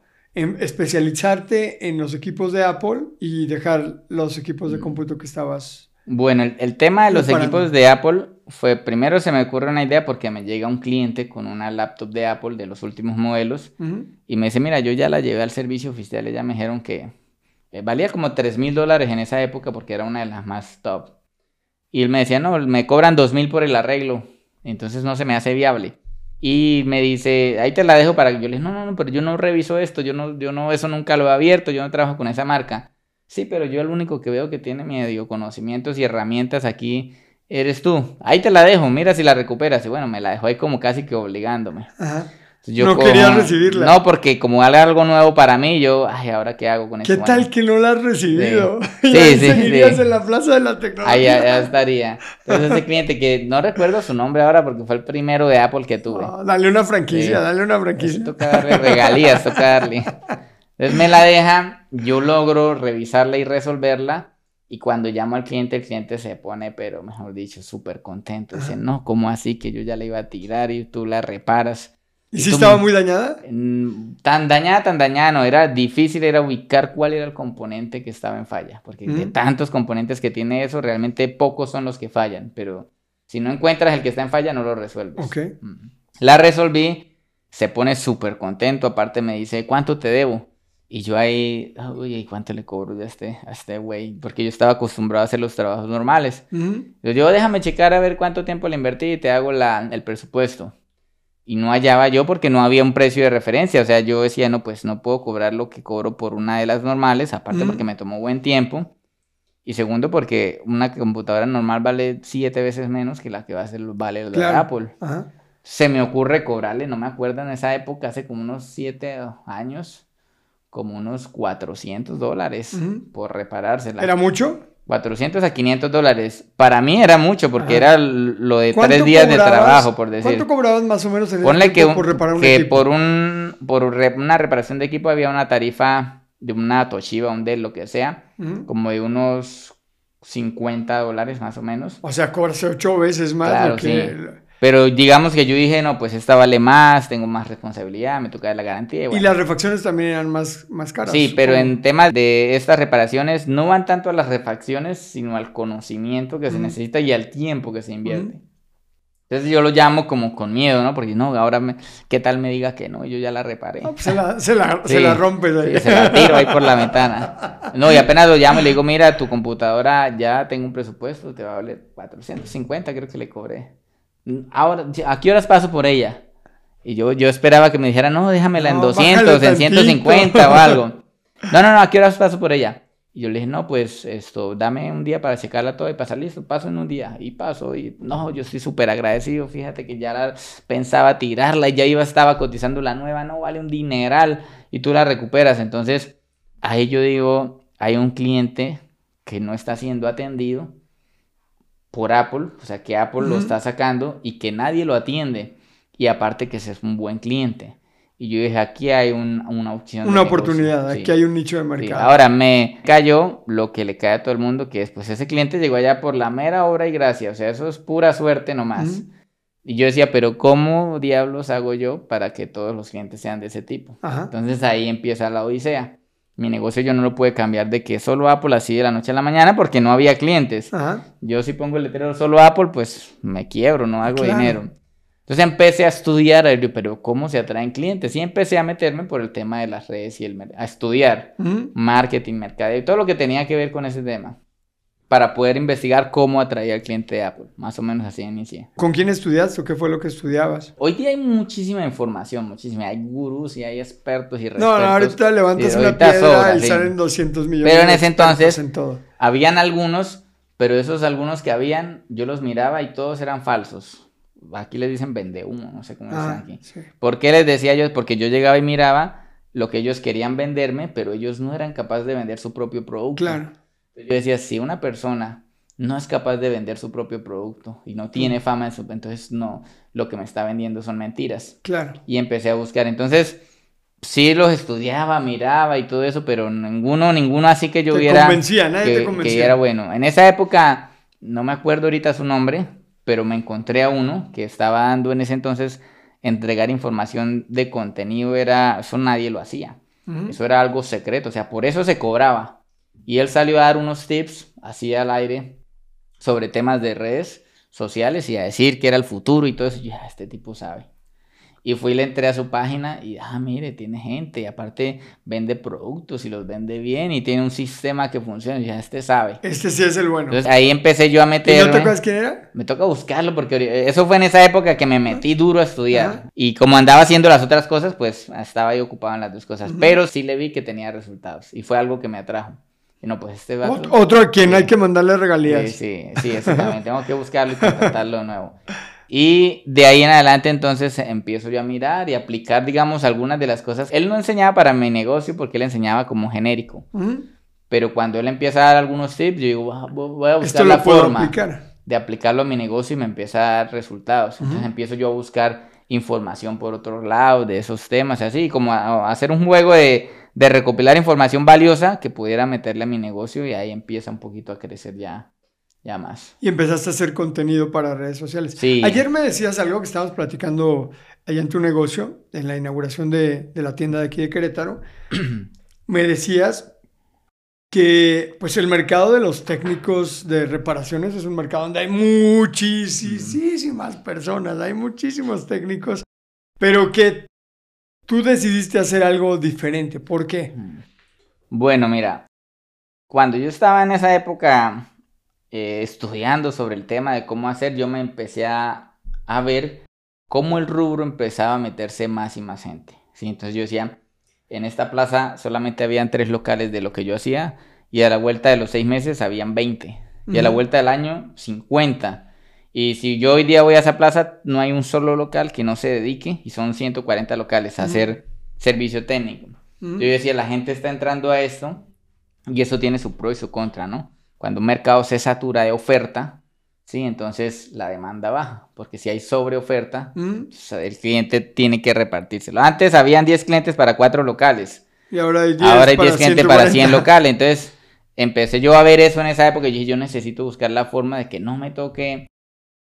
Speaker 1: Especializarte en los equipos de Apple y dejar los equipos de mm. cómputo que estabas.
Speaker 2: Bueno, el, tema de los equipos de Apple fue, primero se me ocurre una idea porque me llega un cliente con una laptop de Apple de los últimos modelos y me dice, mira, yo ya la llevé al servicio oficial y ya me dijeron que eh, valía como 3 mil dólares en esa época porque era una de las más top. Y él me decía, no, me cobran 2 mil por el arreglo, entonces no se me hace viable. Y me dice, ahí te la dejo para que yo le dije, no, no, no, pero yo no reviso esto, yo no, yo no, eso nunca lo he abierto, yo no trabajo con esa marca. Sí, pero yo el único que veo que tiene medio conocimientos y herramientas aquí eres tú. Ahí te la dejo, mira si la recuperas. Y bueno, me la dejó ahí como casi que obligándome. Ajá
Speaker 1: no quería recibirla.
Speaker 2: No, porque como era algo nuevo para mí, yo, ay, ¿ahora qué hago con
Speaker 1: eso? ¿Qué tal que no la has recibido?
Speaker 2: Sí, sí,
Speaker 1: seguirías en la plaza de la tecnología.
Speaker 2: Ahí ya, estaría. Entonces ese cliente que no recuerdo su nombre ahora porque fue el primero de Apple que tuve.
Speaker 1: dale una franquicia, dale una franquicia.
Speaker 2: Toca darle regalías, toca darle. Entonces me la deja, yo logro revisarla y resolverla. Y cuando llamo al cliente, el cliente se pone, pero mejor dicho, súper contento. Dice, no, ¿cómo así que yo ya la iba a tirar y tú la reparas?
Speaker 1: ¿Y si estaba muy dañada?
Speaker 2: Tan dañada, tan dañada no. Era difícil era ubicar cuál era el componente que estaba en falla. Porque de tantos componentes que tiene eso, realmente pocos son los que fallan. Pero si no encuentras el que está en falla, no lo resuelves.
Speaker 1: Ok.
Speaker 2: La resolví, se pone súper contento. Aparte me dice, ¿cuánto te debo? Y yo ahí, uy, ¿cuánto le cobro a este, a este güey? Porque yo estaba acostumbrado a hacer los trabajos normales. Yo, déjame checar a ver cuánto tiempo le invertí y te hago la, el presupuesto y no hallaba yo porque no había un precio de referencia. O sea, yo decía, no, pues no puedo cobrar lo que cobro por una de las normales, aparte porque me tomó buen tiempo. Y segundo, porque una computadora normal vale siete veces menos que la que va a ser vale de Apple. Se me ocurre cobrarle, no me acuerdo en esa época, hace como unos siete años, como unos 400 dólares por reparársela.
Speaker 1: ¿Era mucho?
Speaker 2: 400 a 500 dólares. Para mí era mucho porque era lo de tres días de trabajo, por decir.
Speaker 1: ¿Cuánto cobrabas más o menos en
Speaker 2: Ponle que, por reparar un que equipo? por, un, por una reparación de equipo había una tarifa de una Toshiba, un Dell, lo que sea, como de unos 50 dólares más o menos.
Speaker 1: O sea, cobras ocho veces más. Claro, que...
Speaker 2: Pero digamos que yo dije, no, pues esta vale más, tengo más responsabilidad, me toca la garantía.
Speaker 1: Y, las refacciones también eran más, más caras.
Speaker 2: Sí, pero en temas de estas reparaciones no van tanto a las refacciones, sino al conocimiento que se necesita y al tiempo que se invierte. Entonces yo lo llamo como con miedo, ¿no? Porque no, ahora me, ¿qué tal me diga que no? Yo ya la reparé.
Speaker 1: Pues se, la, se, la, se la rompes ahí.
Speaker 2: se la tiro ahí por la ventana. No, y apenas lo llamo y le digo, mira, tu computadora ya tengo un presupuesto, te va a valer 450, creo que le cobré. Ahora, ¿a qué horas paso por ella? Y yo, yo esperaba que me dijera, no, déjamela en 200, en 150 o algo. No, no, no, ¿a qué horas paso por ella? Y yo le dije, no, pues esto, dame un día para checarla toda y pasar listo, paso en un día. Y paso, y no, yo estoy súper agradecido, fíjate que ya la pensaba tirarla y ya iba, estaba cotizando la nueva, no vale un dineral y tú la recuperas. Entonces, ahí yo digo, hay un cliente que no está siendo atendido por Apple, o sea, que Apple lo está sacando y que nadie lo atiende. Y aparte que ese es un buen cliente. Y yo dije, aquí hay una opción.
Speaker 1: Una oportunidad, aquí hay un nicho de mercado.
Speaker 2: Ahora me cayó lo que le cae a todo el mundo, que es, pues ese cliente llegó allá por la mera obra y gracia, o sea, eso es pura suerte nomás. Y yo decía, pero ¿cómo diablos hago yo para que todos los clientes sean de ese tipo? Entonces ahí empieza la odisea. Mi negocio yo no lo pude cambiar de que solo Apple así de la noche a la mañana porque no había clientes. Yo si pongo el letrero solo Apple, pues me quiebro, no hago dinero. Entonces empecé a estudiar, pero ¿cómo se atraen clientes? Y empecé a meterme por el tema de las redes y el a estudiar marketing, mercadeo y todo lo que tenía que ver con ese tema para poder investigar cómo atraer al cliente de Apple. Más o menos así inicié.
Speaker 1: ¿Con quién estudiaste o qué fue lo que estudiabas?
Speaker 2: Hoy día hay muchísima información, muchísima. Hay gurús y hay expertos y
Speaker 1: No, no, ahorita levantas una piedra y salen 200 millones
Speaker 2: Pero en ese entonces habían algunos, pero esos algunos que habían, yo los miraba y todos eran falsos. Aquí les dicen vende humo, no sé cómo ah, dicen aquí. ¿Por qué les decía yo? Porque yo llegaba y miraba lo que ellos querían venderme, pero ellos no eran capaces de vender su propio producto. Claro. Yo decía, si una persona no es capaz de vender su propio producto y no tiene fama en su... Entonces, no, lo que me está vendiendo son mentiras. Claro. Y empecé a buscar. Entonces, sí los estudiaba, miraba y todo eso, pero ninguno, ninguno así que yo te hubiera...
Speaker 1: Convencía, nadie
Speaker 2: que,
Speaker 1: te convencía.
Speaker 2: Que era bueno. En esa época, no me acuerdo ahorita su nombre, pero me encontré a uno que estaba dando en ese entonces entregar información de contenido, era... Eso nadie lo hacía. Eso era algo secreto, o sea, por eso se cobraba. Y él salió a dar unos tips así al aire sobre temas de redes sociales y a decir que era el futuro y todo eso. ya, este tipo sabe. Y fui y le entré a su página y, ah, mire, tiene gente y aparte vende productos y los vende bien y tiene un sistema que funciona. ya, este sabe.
Speaker 1: Este sí es el bueno.
Speaker 2: Entonces ahí empecé yo a meter. ¿Y
Speaker 1: no te acuerdas quién era?
Speaker 2: Me toca buscarlo porque eso fue en esa época que me metí duro a estudiar. Y como andaba haciendo las otras cosas, pues estaba ahí ocupado en las dos cosas. Pero sí le vi que tenía resultados y fue algo que me atrajo. No, pues este
Speaker 1: Otro a quien hay que mandarle regalías.
Speaker 2: Sí, sí, sí, exactamente. Tengo que buscarlo y contratarlo de nuevo. Y de ahí en adelante entonces empiezo yo a mirar y aplicar, digamos, algunas de las cosas. Él no enseñaba para mi negocio porque él enseñaba como genérico. Pero cuando él empieza a dar algunos tips, yo digo, voy a buscar la forma de aplicarlo a mi negocio y me empieza a dar resultados. Entonces empiezo yo a buscar información por otro lado de esos temas, así como a hacer un juego de de recopilar información valiosa que pudiera meterle a mi negocio y ahí empieza un poquito a crecer ya, ya más.
Speaker 1: Y empezaste a hacer contenido para redes sociales. Sí. Ayer me decías algo que estábamos platicando allá en tu negocio, en la inauguración de, la tienda de aquí de Querétaro. me decías que pues el mercado de los técnicos de reparaciones es un mercado donde hay muchísimas personas, hay muchísimos técnicos, pero que tú decidiste hacer algo diferente. ¿Por qué?
Speaker 2: Bueno, mira, cuando yo estaba en esa época eh, estudiando sobre el tema de cómo hacer, yo me empecé a, ver cómo el rubro empezaba a meterse más y más gente. ¿sí? Entonces yo decía, en esta plaza solamente habían tres locales de lo que yo hacía y a la vuelta de los seis meses habían 20 y a la vuelta del año 50. Y si yo hoy día voy a esa plaza, no hay un solo local que no se dedique, y son 140 locales, a hacer servicio técnico. Yo decía, la gente está entrando a esto, y eso tiene su pro y su contra, ¿no? Cuando un mercado se satura de oferta, sí, entonces la demanda baja, porque si hay sobre oferta, pues, el cliente tiene que repartírselo. Antes habían 10 clientes para 4 locales.
Speaker 1: Y ahora hay 10,
Speaker 2: ahora hay 10 clientes para 100 locales. Entonces empecé yo a ver eso en esa época y dije, yo necesito buscar la forma de que no me toque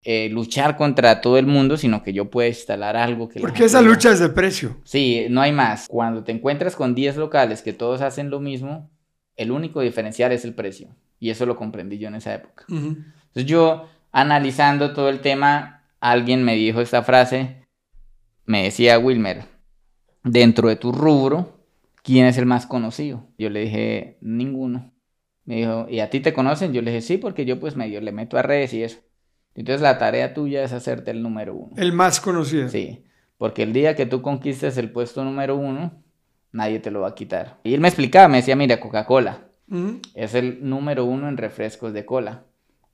Speaker 2: eh, luchar contra todo el mundo, sino que yo pueda instalar algo que...
Speaker 1: Porque esa lucha es de precio.
Speaker 2: Sí, no hay más. Cuando te encuentras con 10 locales que todos hacen lo mismo, el único diferencial es el precio. Y eso lo comprendí yo en esa época. Entonces yo, analizando todo el tema, alguien me dijo esta frase, me decía Wilmer, dentro de tu rubro, ¿quién es el más conocido? Yo le dije, ninguno. Me dijo, ¿y a ti te conocen? Yo le dije, sí, porque yo pues medio le meto a redes y eso. Entonces la tarea tuya es hacerte el número uno.
Speaker 1: El más conocido.
Speaker 2: Sí, porque el día que tú conquistes el puesto número uno, nadie te lo va a quitar. Y él me explicaba, me decía, mira, Coca-Cola es el número uno en refrescos de cola.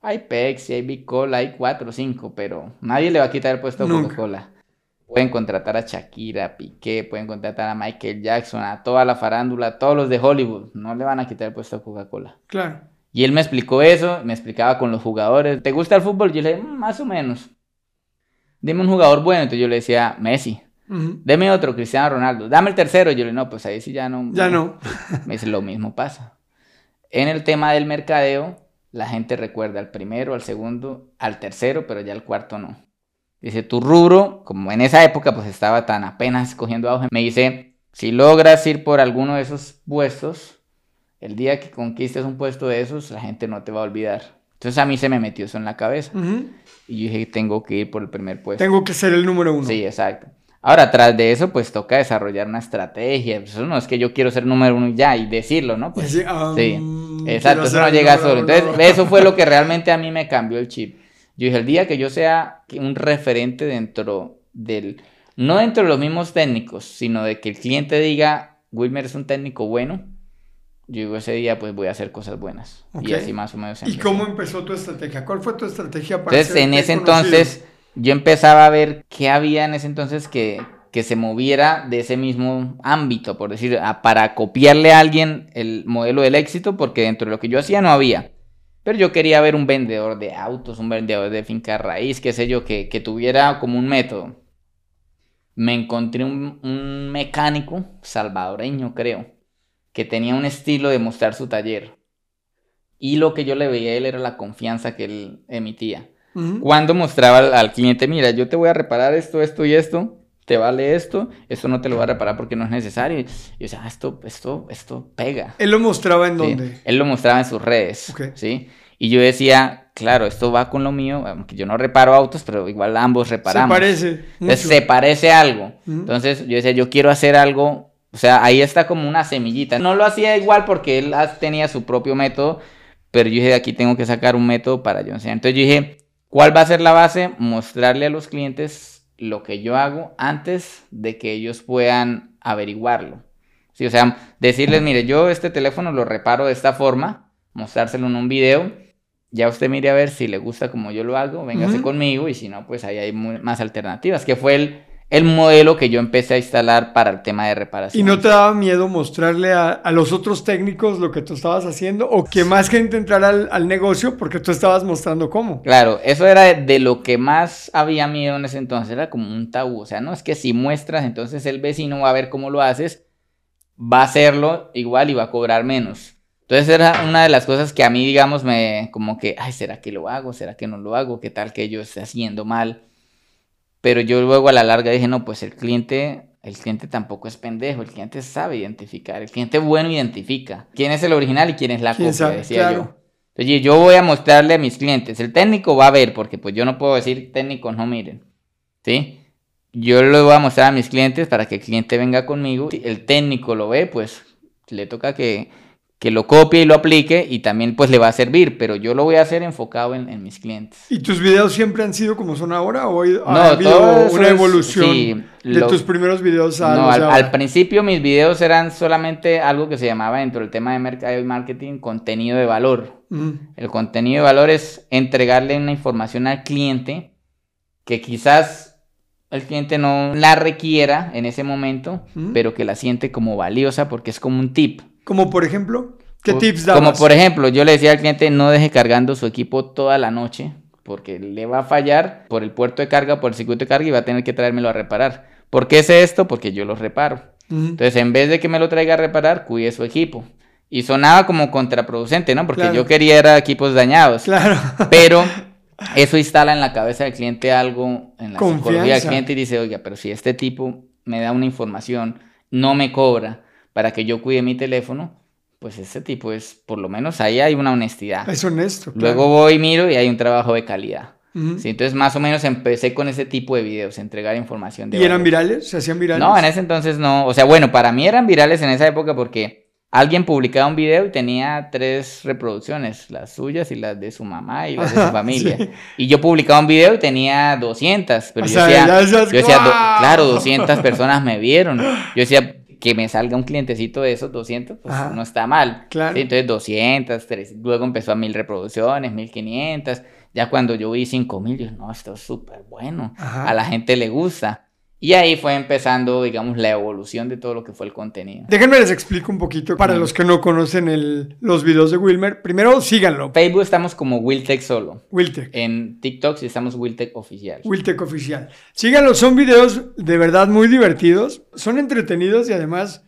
Speaker 2: Hay Pepsi, hay Big Cola, hay cuatro o cinco, pero nadie le va a quitar el puesto a Coca-Cola. Pueden contratar a Shakira, a Piqué, pueden contratar a Michael Jackson, a toda la farándula, a todos los de Hollywood. No le van a quitar el puesto a Coca-Cola.
Speaker 1: Claro.
Speaker 2: Y él me explicó eso, me explicaba con los jugadores. ¿Te gusta el fútbol? Yo le dije, "Mm, más o menos. Dime un jugador bueno. Entonces yo le decía, Messi.
Speaker 1: Ujú.
Speaker 2: Deme otro, Cristiano Ronaldo. Dame el tercero. Yo le dije, no, pues ahí sí ya no.
Speaker 1: Ya no.
Speaker 2: Me dice, lo mismo pasa. En el tema del mercadeo, la gente recuerda al primero, al segundo, al tercero, pero ya al cuarto no. Dice, tu rubro, como en esa época pues estaba tan apenas cogiendo auge, me dice, si logras ir por alguno de esos puestos, el día que conquistes un puesto de esos, la gente no te va a olvidar. Entonces a mí se me metió eso en la cabeza. Y yo dije, tengo que ir por el primer puesto.
Speaker 1: Tengo que ser el número uno.
Speaker 2: Sí, exacto. Ahora, tras de eso, pues toca desarrollar una estrategia. Pues, Eso no es que yo quiero ser número uno ya y decirlo, ¿no? Pues,
Speaker 1: ah,
Speaker 2: sí,
Speaker 1: mm,
Speaker 2: exacto, eso no llega solo. Entonces, eso fue lo que realmente a mí me cambió el chip. Yo dije, el día que yo sea un referente dentro del, no dentro de los mismos técnicos, sino de que el cliente diga, Wilmer es un técnico bueno, yo digo, ese día pues voy a hacer cosas buenas. Y así más o menos.
Speaker 1: ¿Y cómo empezó tu estrategia? ¿Cuál fue tu estrategia para
Speaker 2: Entonces, en ese
Speaker 1: conocido?
Speaker 2: entonces, yo empezaba a ver qué había en ese entonces que, que se moviera de ese mismo ámbito, por decir, a- para copiarle a alguien el modelo del éxito, porque dentro de lo que yo hacía no había. Pero yo quería ver un vendedor de autos, un vendedor de finca raíz, qué sé yo, que, que tuviera como un método. Me encontré un, un mecánico salvadoreño, creo, que tenía un estilo de mostrar su taller. Y lo que yo le veía a él era la confianza que él emitía. Cuando mostraba al, al cliente, mira, yo te voy a reparar esto, esto y esto, te vale esto, esto no te lo voy a reparar porque no es necesario. Y yo decía, ah, esto, esto, esto pega.
Speaker 1: Él lo mostraba en
Speaker 2: ¿sí?
Speaker 1: dónde.
Speaker 2: Él lo mostraba en sus redes,
Speaker 1: Ok.
Speaker 2: ¿sí? Y yo decía, claro, esto va con lo mío, aunque yo no reparo autos, pero igual ambos
Speaker 1: Se
Speaker 2: reparamos.
Speaker 1: parece.
Speaker 2: Entonces, se parece algo. Entonces yo decía, yo quiero hacer algo, o sea, ahí está como una semillita. No lo hacía igual porque él ha- tenía su propio método, pero yo dije, aquí tengo que sacar un método para yo enseñar. Entonces yo dije, ¿cuál va a ser la base? Mostrarle a los clientes lo que yo hago antes de que ellos puedan averiguarlo. Sí, o sea, decirles, mire, yo este teléfono lo reparo de esta forma, mostrárselo en un video. Ya usted mire a ver si le gusta como yo lo hago, véngase
Speaker 1: Ujú.
Speaker 2: conmigo y si no, pues ahí hay más alternativas, que fue el, el modelo que yo empecé a instalar para el tema de reparación.
Speaker 1: ¿Y no te daba miedo mostrarle a, a los otros técnicos lo que tú estabas haciendo? ¿O que más gente entrara al, al negocio porque tú estabas mostrando cómo?
Speaker 2: Claro, eso era de, de lo que más había miedo en ese entonces, era como un tabú, o sea, no es que si muestras, entonces el vecino va a ver cómo lo haces, va a hacerlo igual y va a cobrar menos. Entonces era una de las cosas que a mí, digamos, me como que, ay, ¿será que lo hago? ¿Será que no lo hago? ¿Qué tal que yo esté haciendo mal? Pero yo luego a la larga dije, no, pues el cliente, el cliente tampoco es pendejo, el cliente sabe identificar, el cliente bueno identifica quién es el original y quién es la
Speaker 1: ¿Quién
Speaker 2: copia,
Speaker 1: sabe?
Speaker 2: decía
Speaker 1: Claro.
Speaker 2: yo. Oye, yo voy a mostrarle a mis clientes, el técnico va a ver, porque pues yo no puedo decir técnicos no miren, ¿sí? Yo lo voy a mostrar a mis clientes para que el cliente venga conmigo, si el técnico lo ve, pues le toca que, que lo copie y lo aplique y también pues le va a servir, pero yo lo voy a hacer enfocado en, en mis clientes.
Speaker 1: ¿Y tus videos siempre han sido como son ahora? ¿O ha
Speaker 2: No,
Speaker 1: habido una
Speaker 2: es-
Speaker 1: evolución
Speaker 2: sí,
Speaker 1: de
Speaker 2: lo-
Speaker 1: tus primeros videos a
Speaker 2: No, al, principio mis videos eran solamente algo que se llamaba dentro del tema de mercado y marketing contenido de valor.
Speaker 1: Ujú.
Speaker 2: El contenido de valor es entregarle una información al cliente que quizás el cliente no la requiera en ese momento,
Speaker 1: Ujú.
Speaker 2: pero que la siente como valiosa porque es como un tip.
Speaker 1: Como por ejemplo, ¿qué tips dabas?
Speaker 2: Como por ejemplo, yo le decía al cliente no deje cargando su equipo toda la noche porque le va a fallar por el puerto de carga, por el circuito de carga y va a tener que traérmelo a reparar. ¿Por qué sé esto? Porque yo lo reparo. Entonces, en vez de que me lo traiga a reparar, cuide su equipo. Y sonaba como contraproducente, ¿no? Porque
Speaker 1: Claro.
Speaker 2: yo quería era equipos dañados.
Speaker 1: Claro.
Speaker 2: Pero eso instala en la cabeza del cliente algo, en la psicología del
Speaker 1: Confianza.
Speaker 2: cliente y dice, oiga, pero si este tipo me da una información, no me cobra para que yo cuide mi teléfono, pues este tipo es, por lo menos ahí hay una honestidad.
Speaker 1: Es honesto. claro.
Speaker 2: Luego voy, miro y hay un trabajo de calidad.
Speaker 1: Ujú.
Speaker 2: Sí, entonces más o menos empecé con ese tipo de videos, entregar información de
Speaker 1: ¿Y eran virales? ¿Se hacían virales?
Speaker 2: No, en ese entonces no. O sea, bueno, para mí eran virales en esa época porque alguien publicaba un video y tenía tres reproducciones, las suyas y las de su mamá y las de su familia.
Speaker 1: sí.
Speaker 2: Y yo publicaba un video y tenía 200, pero
Speaker 1: O
Speaker 2: yo
Speaker 1: sea,
Speaker 2: decía, yo decía, "Do-
Speaker 1: "¡Guau!".
Speaker 2: claro, 200 personas me vieron. Yo decía, que me salga un clientecito de esos 200, pues
Speaker 1: Ajá.
Speaker 2: no está mal.
Speaker 1: Claro.
Speaker 2: Sí, entonces 200, 300, luego empezó a 1000 reproducciones, 1500. Ya cuando yo vi 5000, yo no, esto es súper bueno.
Speaker 1: Ajá.
Speaker 2: A la gente le gusta. Y ahí fue empezando, digamos, la evolución de todo lo que fue el contenido.
Speaker 1: Déjenme les explico un poquito para los que no conocen el, los videos de Wilmer. Primero, síganlo.
Speaker 2: Facebook estamos como Wiltech solo.
Speaker 1: Wiltech.
Speaker 2: En TikTok sí estamos Wiltech oficial.
Speaker 1: Wiltech oficial. Síganlo, son videos de verdad muy divertidos, son entretenidos y además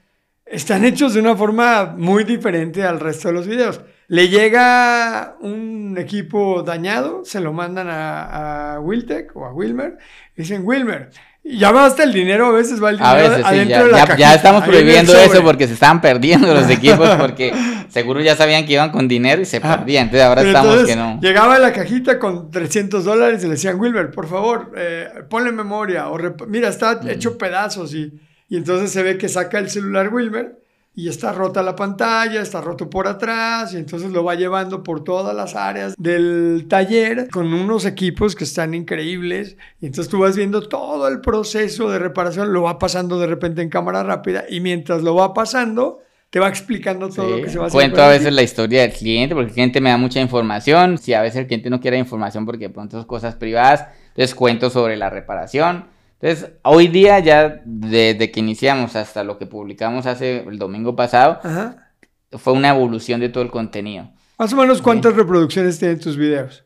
Speaker 1: están hechos de una forma muy diferente al resto de los videos. Le llega un equipo dañado, se lo mandan a, a Wiltech o a Wilmer, dicen Wilmer ya va hasta el dinero, a veces va el dinero
Speaker 2: adentro de la ya, ya estamos prohibiendo eso porque se estaban perdiendo los equipos porque seguro ya sabían que iban con dinero y se perdían. Entonces ahora estamos que no.
Speaker 1: Llegaba la cajita con 300 dólares y le decían, Wilber, por favor, eh, ponle memoria. O mira, está mm. hecho pedazos y, y entonces se ve que saca el celular Wilmer y está rota la pantalla, está roto por atrás y entonces lo va llevando por todas las áreas del taller con unos equipos que están increíbles. Y entonces tú vas viendo todo el proceso de reparación, lo va pasando de repente en cámara rápida y mientras lo va pasando te va explicando todo lo que se va
Speaker 2: haciendo. Cuento a veces la historia del cliente porque el cliente me da mucha información, si a veces el cliente no quiere información porque de pronto son cosas privadas, entonces cuento sobre la reparación entonces, hoy día ya desde que iniciamos hasta lo que publicamos hace el domingo pasado, fue una evolución de todo el contenido.
Speaker 1: Más o menos, ¿cuántas reproducciones tienen tus videos?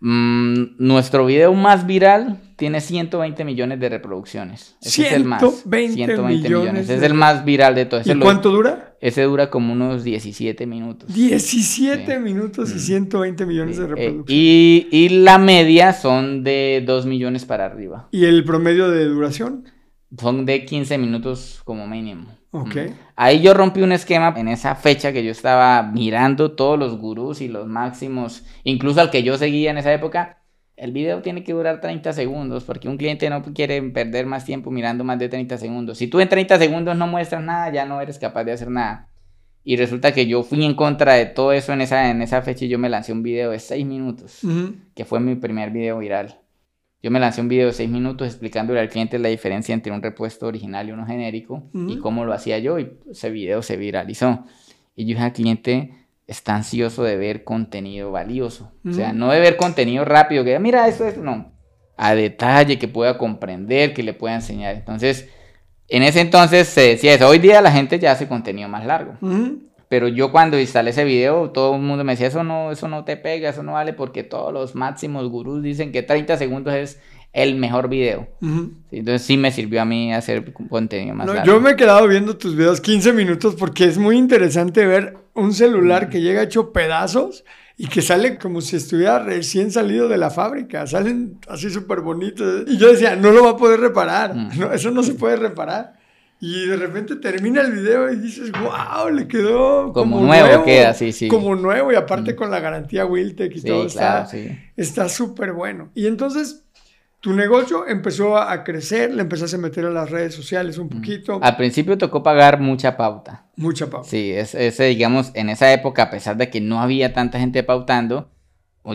Speaker 2: Mm, nuestro video más viral tiene 120 millones de reproducciones.
Speaker 1: Ese es el más. 120 millones.
Speaker 2: Es el más viral de todo.
Speaker 1: ¿Y cuánto dura?
Speaker 2: Ese dura como unos 17 minutos.
Speaker 1: 17 minutos y 120 millones de eh, reproducciones.
Speaker 2: y, y, la media son de 2 millones para arriba.
Speaker 1: ¿Y el promedio de duración?
Speaker 2: Son de 15 minutos como mínimo.
Speaker 1: Ok.
Speaker 2: Ahí yo rompí un esquema en esa fecha que yo estaba mirando todos los gurús y los máximos, incluso al que yo seguía en esa época. El video tiene que durar 30 segundos porque un cliente no quiere perder más tiempo mirando más de 30 segundos. Si tú en 30 segundos no muestras nada, ya no eres capaz de hacer nada. Y resulta que yo fui en contra de todo eso en esa, en esa fecha y yo me lancé un video de 6 minutos, que fue mi primer video viral. Yo me lancé un video de 6 minutos explicándole al cliente la diferencia entre un repuesto original y uno genérico y cómo lo hacía yo y ese video se viralizó. Y yo dije al cliente, está ansioso de ver contenido valioso. O sea, no de ver contenido rápido, que mira, eso es, no. A detalle, que pueda comprender, que le pueda enseñar. Entonces, en ese entonces se decía eso. Hoy día la gente ya hace contenido más largo. Pero yo cuando instalé ese video, todo el mundo me decía, eso no, eso no te pega, eso no vale, porque todos los máximos gurús dicen que 30 segundos es el mejor video. entonces sí me sirvió a mí hacer contenido más largo.
Speaker 1: Yo me he quedado viendo tus videos 15 minutos porque es muy interesante ver un celular que llega hecho pedazos y que sale como si estuviera recién salido de la fábrica. Salen así súper bonitos. Y yo decía, no lo va a poder reparar. eso no se puede reparar. Y de repente termina el video y dices, wow, le quedó
Speaker 2: como, nuevo, queda, sí, sí.
Speaker 1: Como nuevo y aparte con la garantía Wiltec y todo está súper bueno. Y entonces tu negocio empezó a crecer, le empezaste a meter a las redes sociales un poquito.
Speaker 2: Al principio tocó pagar mucha pauta.
Speaker 1: Mucha pauta.
Speaker 2: Sí, ese, digamos, en esa época, a pesar de que no había tanta gente pautando,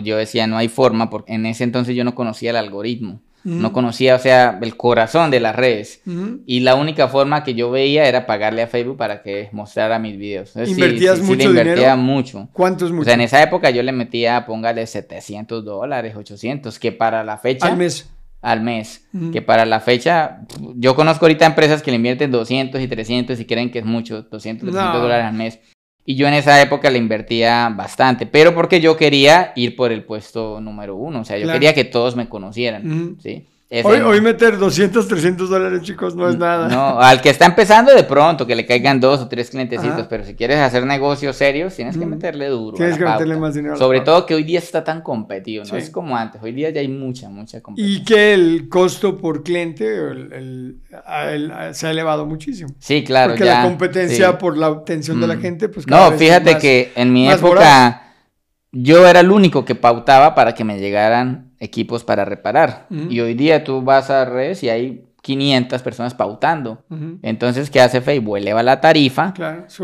Speaker 2: yo decía, no hay forma, porque en ese entonces yo no conocía el algoritmo. No conocía, o sea, el corazón de las redes. Y la única forma que yo veía era pagarle a Facebook para que mostrara mis videos.
Speaker 1: ¿Invertías mucho
Speaker 2: sí, le invertía mucho.
Speaker 1: ¿Cuántos mucho?
Speaker 2: O sea, en esa época yo le metía, póngale 700 dólares, 800, que para la fecha...
Speaker 1: Al mes.
Speaker 2: Al mes. Que para la fecha, yo conozco ahorita empresas que le invierten 200 y 300 y creen que es mucho, 200, 300 dólares al mes. Y yo en esa época le invertía bastante, pero porque yo quería ir por el puesto número uno, o sea, yo quería que todos me conocieran, ¿sí?
Speaker 1: Hoy, hoy, meter 200, 300 dólares, chicos, no es nada.
Speaker 2: No, al que está empezando de pronto, que le caigan dos o tres clientecitos, pero si quieres hacer negocios serios, tienes que meterle duro.
Speaker 1: Tienes que meterle más dinero.
Speaker 2: Sobre todo que hoy día está tan competido, no es como antes. Hoy día ya hay mucha, mucha competencia.
Speaker 1: Y que el costo por cliente se ha elevado muchísimo.
Speaker 2: Sí, claro.
Speaker 1: Porque la competencia por la atención de la mm. gente, pues
Speaker 2: cada No, fíjate que en mi época yo era el único que pautaba para que me llegaran equipos para reparar. Y hoy día tú vas a redes y hay 500 personas pautando. Entonces, ¿qué hace Facebook? Eleva la tarifa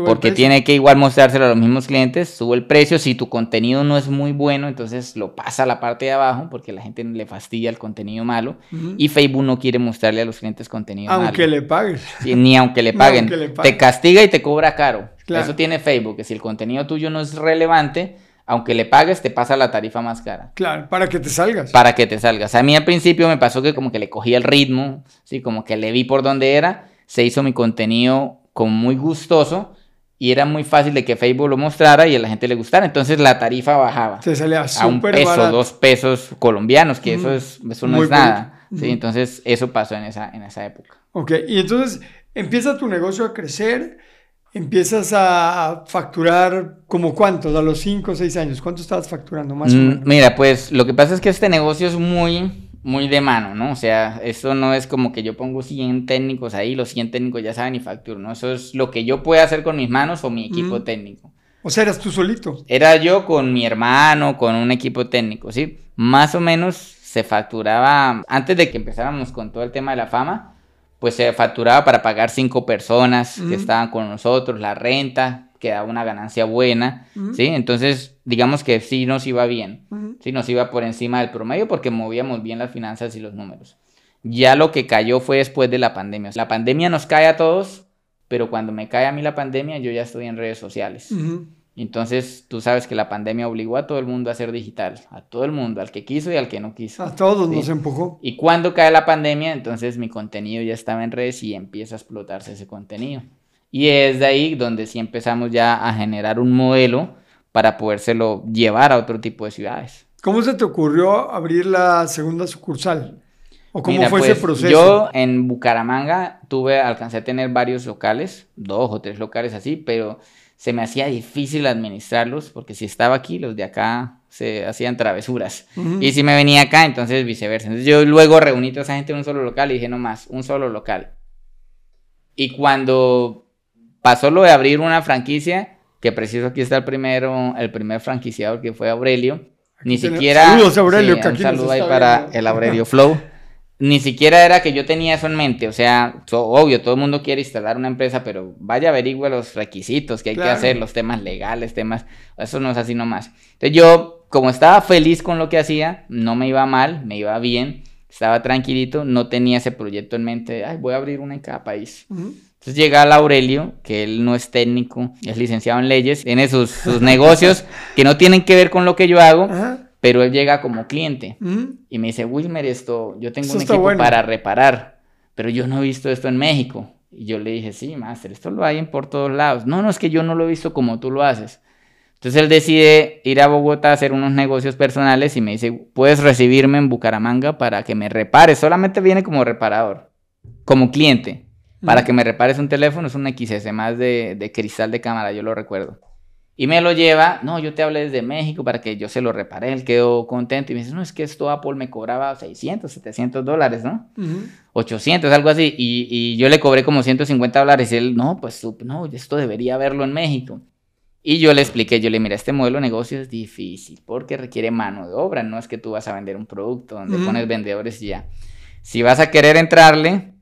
Speaker 2: porque tiene que igual mostrárselo a los mismos clientes, sube el precio. Si tu contenido no es muy bueno, entonces lo pasa a la parte de abajo porque la gente le fastidia el contenido malo y Facebook no quiere mostrarle a los clientes contenido
Speaker 1: malo. Aunque le pagues.
Speaker 2: ni aunque le paguen. Te castiga y te cobra caro. Eso tiene Facebook, que si el contenido tuyo no es relevante, aunque le pagues, te pasa la tarifa más cara.
Speaker 1: Claro, para que te salgas.
Speaker 2: Para que te salgas. A mí al principio me pasó que como que le cogí el ritmo, ¿sí? Como que le vi por dónde era, se hizo mi contenido como muy gustoso y era muy fácil de que Facebook lo mostrara y a la gente le gustara. Entonces la tarifa bajaba.
Speaker 1: Se salía
Speaker 2: a un peso, dos pesos colombianos, que eso, es, eso no es nada. ¿sí? Entonces eso pasó en esa, en esa época.
Speaker 1: Ok, y entonces empieza tu negocio a crecer empiezas a facturar como cuántos, a los 5 o 6 años, ¿cuánto estabas facturando más o mm, menos?
Speaker 2: Mira, pues lo que pasa es que este negocio es muy, muy de mano, ¿no? O sea, esto no es como que yo pongo 100 técnicos ahí, los 100 técnicos ya saben y facturo, ¿no? Eso es lo que yo puedo hacer con mis manos o mi equipo técnico.
Speaker 1: O sea, eras tú solito.
Speaker 2: Era yo con mi hermano, con un equipo técnico, ¿sí? Más o menos se facturaba, antes de que empezáramos con todo el tema de la fama, pues se facturaba para pagar cinco personas que estaban con nosotros, la renta, que daba una ganancia buena, ¿sí? Entonces, digamos que sí nos iba bien, sí nos iba por encima del promedio porque movíamos bien las finanzas y los números. Ya lo que cayó fue después de la pandemia. La pandemia nos cae a todos, pero cuando me cae a mí la pandemia, yo ya estoy en redes sociales. Entonces, tú sabes que la pandemia obligó a todo el mundo a ser digital, a todo el mundo, al que quiso y al que no quiso.
Speaker 1: A todos nos empujó.
Speaker 2: Y cuando cae la pandemia, entonces mi contenido ya estaba en redes y empieza a explotarse ese contenido. Y es de ahí donde sí empezamos ya a generar un modelo para podérselo llevar a otro tipo de ciudades.
Speaker 1: ¿Cómo se te ocurrió abrir la segunda sucursal? ¿O cómo fue ese pues, proceso?
Speaker 2: Yo en Bucaramanga tuve, alcancé a tener varios locales, dos o tres locales así, pero se me hacía difícil administrarlos porque si estaba aquí, los de acá se hacían travesuras. Y si me venía acá, entonces viceversa. Entonces yo luego reuní a esa gente en un solo local y dije, no más, un solo local. Y cuando pasó lo de abrir una franquicia, que preciso aquí está el primero, el primer franquiciador que fue Aurelio, ni siquiera...
Speaker 1: Saludos Aurelio,
Speaker 2: un saludo ahí para el Aurelio Flow. ni siquiera era que yo tenía eso en mente. O sea, obvio, todo el mundo quiere instalar una empresa, pero vaya averigüe los requisitos que hay que hacer, los temas legales, temas. Eso no es así nomás. Entonces yo, como estaba feliz con lo que hacía, no me iba mal, me iba bien, estaba tranquilito, no tenía ese proyecto en mente, ay, voy a abrir una en cada país. Entonces llega el Aurelio, que él no es técnico, es licenciado en leyes, tiene sus, sus negocios que no tienen que ver con lo que yo hago. Pero él llega como cliente y me dice, Wilmer, esto, yo tengo un equipo para reparar, pero yo no he visto esto en México. Y yo le dije, sí, máster, esto lo hay por todos lados. No, no, es que yo no lo he visto como tú lo haces. Entonces él decide ir a Bogotá a hacer unos negocios personales y me dice, puedes recibirme en Bucaramanga para que me repares. Solamente viene como reparador, como cliente. Para que me repares un teléfono es un XS más de, de cristal de cámara, yo lo recuerdo. Y me lo lleva, no, yo te hablé desde México para que yo se lo repare, él quedó contento y me dice, no, es que esto Apple me cobraba 600, 700 dólares, ¿no? 800, algo así, y, y, yo le cobré como 150 dólares y él, no, pues no, esto debería verlo en México. Y yo le expliqué, yo le mira, este modelo de negocio es difícil porque requiere mano de obra, no es que tú vas a vender un producto donde pones vendedores y ya. Si vas a querer entrarle,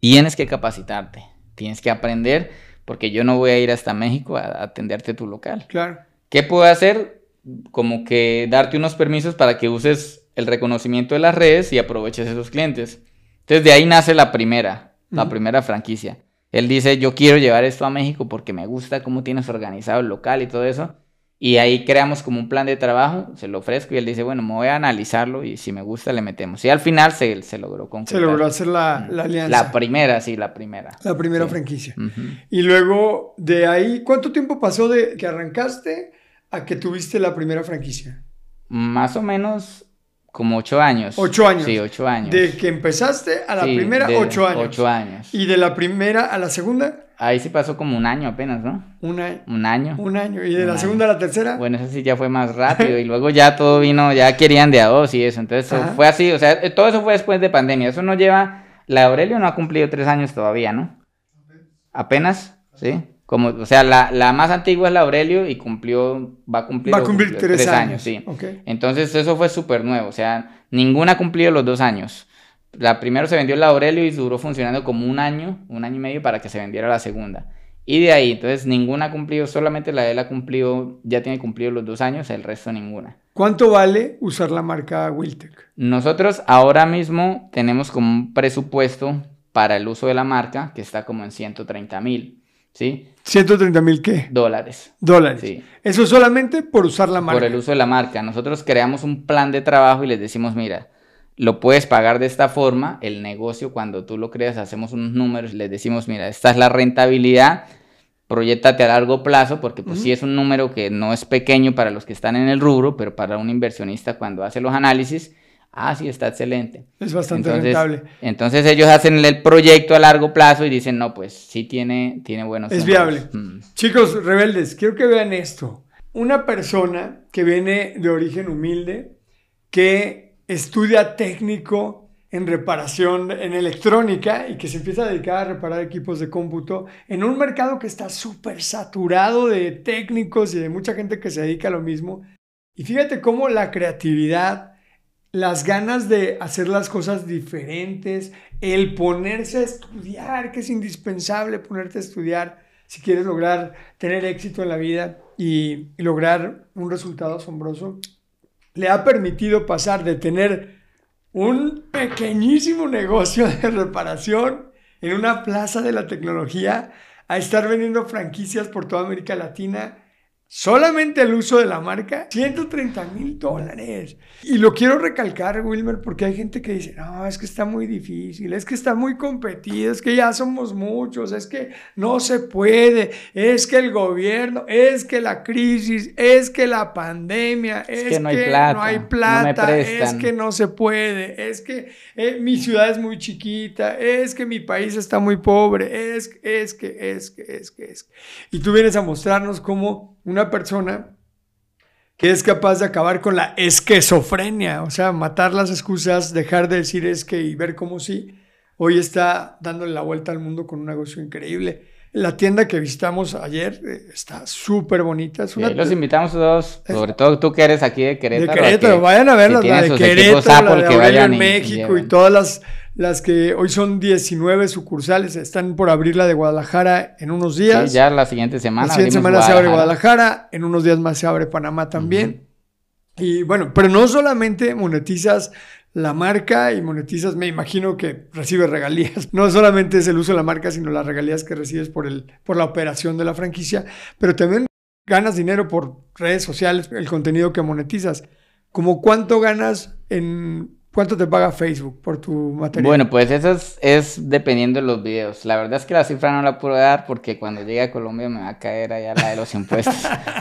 Speaker 2: tienes que capacitarte, tienes que aprender porque yo no voy a ir hasta México a atenderte tu local.
Speaker 1: Claro.
Speaker 2: ¿Qué puedo hacer? Como que darte unos permisos para que uses el reconocimiento de las redes y aproveches esos clientes. Entonces de ahí nace la primera, la primera franquicia. Él dice, yo quiero llevar esto a México porque me gusta cómo tienes organizado el local y todo eso. Y ahí creamos como un plan de trabajo, se lo ofrezco y él dice, bueno, me voy a analizarlo y si me gusta le metemos. Y al final se, se logró concretar.
Speaker 1: Se logró hacer la, la, alianza.
Speaker 2: La primera, sí, la primera.
Speaker 1: La primera franquicia. Y luego de ahí, ¿cuánto tiempo pasó de que arrancaste a que tuviste la primera franquicia?
Speaker 2: Más o menos como ocho años.
Speaker 1: Ocho años.
Speaker 2: Sí, ocho años.
Speaker 1: De que empezaste a la primera, ocho años.
Speaker 2: Ocho años.
Speaker 1: ¿Y de la primera a la segunda?
Speaker 2: Ahí sí pasó como un año apenas, ¿no?
Speaker 1: Un año.
Speaker 2: Un año.
Speaker 1: Un año. ¿Y de la segunda a la tercera?
Speaker 2: Bueno, eso sí ya fue más rápido. y luego ya todo vino, ya querían de a dos y eso. Entonces fue así, o sea, todo eso fue después de pandemia. Eso no lleva. La Aurelio no ha cumplido tres años todavía, ¿no? Apenas, ¿sí? Como, o sea, la, la, más antigua es la Aurelio y cumplió, va a cumplir,
Speaker 1: va a cumplir tres, años.
Speaker 2: sí. Entonces eso fue súper nuevo, o sea, ninguna ha cumplido los dos años. La primera se vendió la Aurelio y duró funcionando como un año, un año y medio para que se vendiera la segunda. Y de ahí, entonces ninguna ha cumplido, solamente la de él ha cumplido, ya tiene cumplido los dos años, el resto ninguna.
Speaker 1: ¿Cuánto vale usar la marca Wiltec?
Speaker 2: Nosotros ahora mismo tenemos como un presupuesto para el uso de la marca que está como en 130 mil ¿sí?
Speaker 1: 130 mil qué?
Speaker 2: Dólares.
Speaker 1: Dólares.
Speaker 2: Sí.
Speaker 1: Eso solamente por usar la marca.
Speaker 2: Por el uso de la marca. Nosotros creamos un plan de trabajo y les decimos, mira, lo puedes pagar de esta forma. El negocio, cuando tú lo creas, hacemos unos números y les decimos, mira, esta es la rentabilidad. Proyectate a largo plazo, porque pues sí es un número que no es pequeño para los que están en el rubro, pero para un inversionista cuando hace los análisis, ah, sí, está excelente.
Speaker 1: Es bastante
Speaker 2: Entonces,
Speaker 1: rentable.
Speaker 2: Entonces ellos hacen el proyecto a largo plazo y dicen, no, pues sí tiene, tiene buenos
Speaker 1: Es
Speaker 2: números".
Speaker 1: viable.
Speaker 2: Mm.
Speaker 1: Chicos rebeldes, quiero que vean esto. Una persona que viene de origen humilde, que estudia técnico en reparación en electrónica y que se empieza a dedicar a reparar equipos de cómputo en un mercado que está súper saturado de técnicos y de mucha gente que se dedica a lo mismo. Y fíjate cómo la creatividad, las ganas de hacer las cosas diferentes, el ponerse a estudiar, que es indispensable ponerte a estudiar si quieres lograr tener éxito en la vida y, y lograr un resultado asombroso, le ha permitido pasar de tener un pequeñísimo negocio de reparación en una plaza de la tecnología a estar vendiendo franquicias por toda América Latina. Solamente el uso de la marca, 130 mil dólares. Y lo quiero recalcar, Wilmer, porque hay gente que dice, no, es que está muy difícil, es que está muy competido, es que ya somos muchos, es que no se puede, es que el gobierno, es que la crisis, es que la pandemia, es,
Speaker 2: que no hay
Speaker 1: que
Speaker 2: plata,
Speaker 1: no hay
Speaker 2: no
Speaker 1: plata, es
Speaker 2: prestan.
Speaker 1: que no se puede, es que eh, mi ciudad es muy chiquita, es que mi país está muy pobre, es, es que, es que, es que, es que. Y tú vienes a mostrarnos cómo una persona que es capaz de acabar con la esquizofrenia, o sea, matar las excusas, dejar de decir es que y ver cómo sí, hoy está dándole la vuelta al mundo con un negocio increíble. La tienda que visitamos ayer eh, está súper bonita. Es
Speaker 2: Y
Speaker 1: una
Speaker 2: los invitamos todos, sobre todo tú que eres aquí de Querétaro.
Speaker 1: de
Speaker 2: a
Speaker 1: Querétaro,
Speaker 2: que
Speaker 1: vayan a
Speaker 2: si
Speaker 1: verlas, la
Speaker 2: tienen
Speaker 1: de Querétaro, la de
Speaker 2: que
Speaker 1: Aurelio en
Speaker 2: y- y
Speaker 1: México y,
Speaker 2: lleven.
Speaker 1: todas las, las que hoy son 19 sucursales, están por abrir la de Guadalajara en unos días.
Speaker 2: Sí, ya la siguiente semana.
Speaker 1: la siguiente semana se abre Guadalajara, en unos días más se abre Panamá también. Y bueno, pero no solamente monetizas la marca y monetizas, me imagino que recibes regalías. No solamente es el uso de la marca, sino las regalías que recibes por, el, por la operación de la franquicia, pero también ganas dinero por redes sociales, el contenido que monetizas. ¿Cómo cuánto ganas en... ¿Cuánto te paga Facebook por tu material?
Speaker 2: Bueno, pues eso es, es dependiendo de los videos. La verdad es que la cifra no la puedo dar porque cuando llegue a Colombia me va a caer allá la de los impuestos.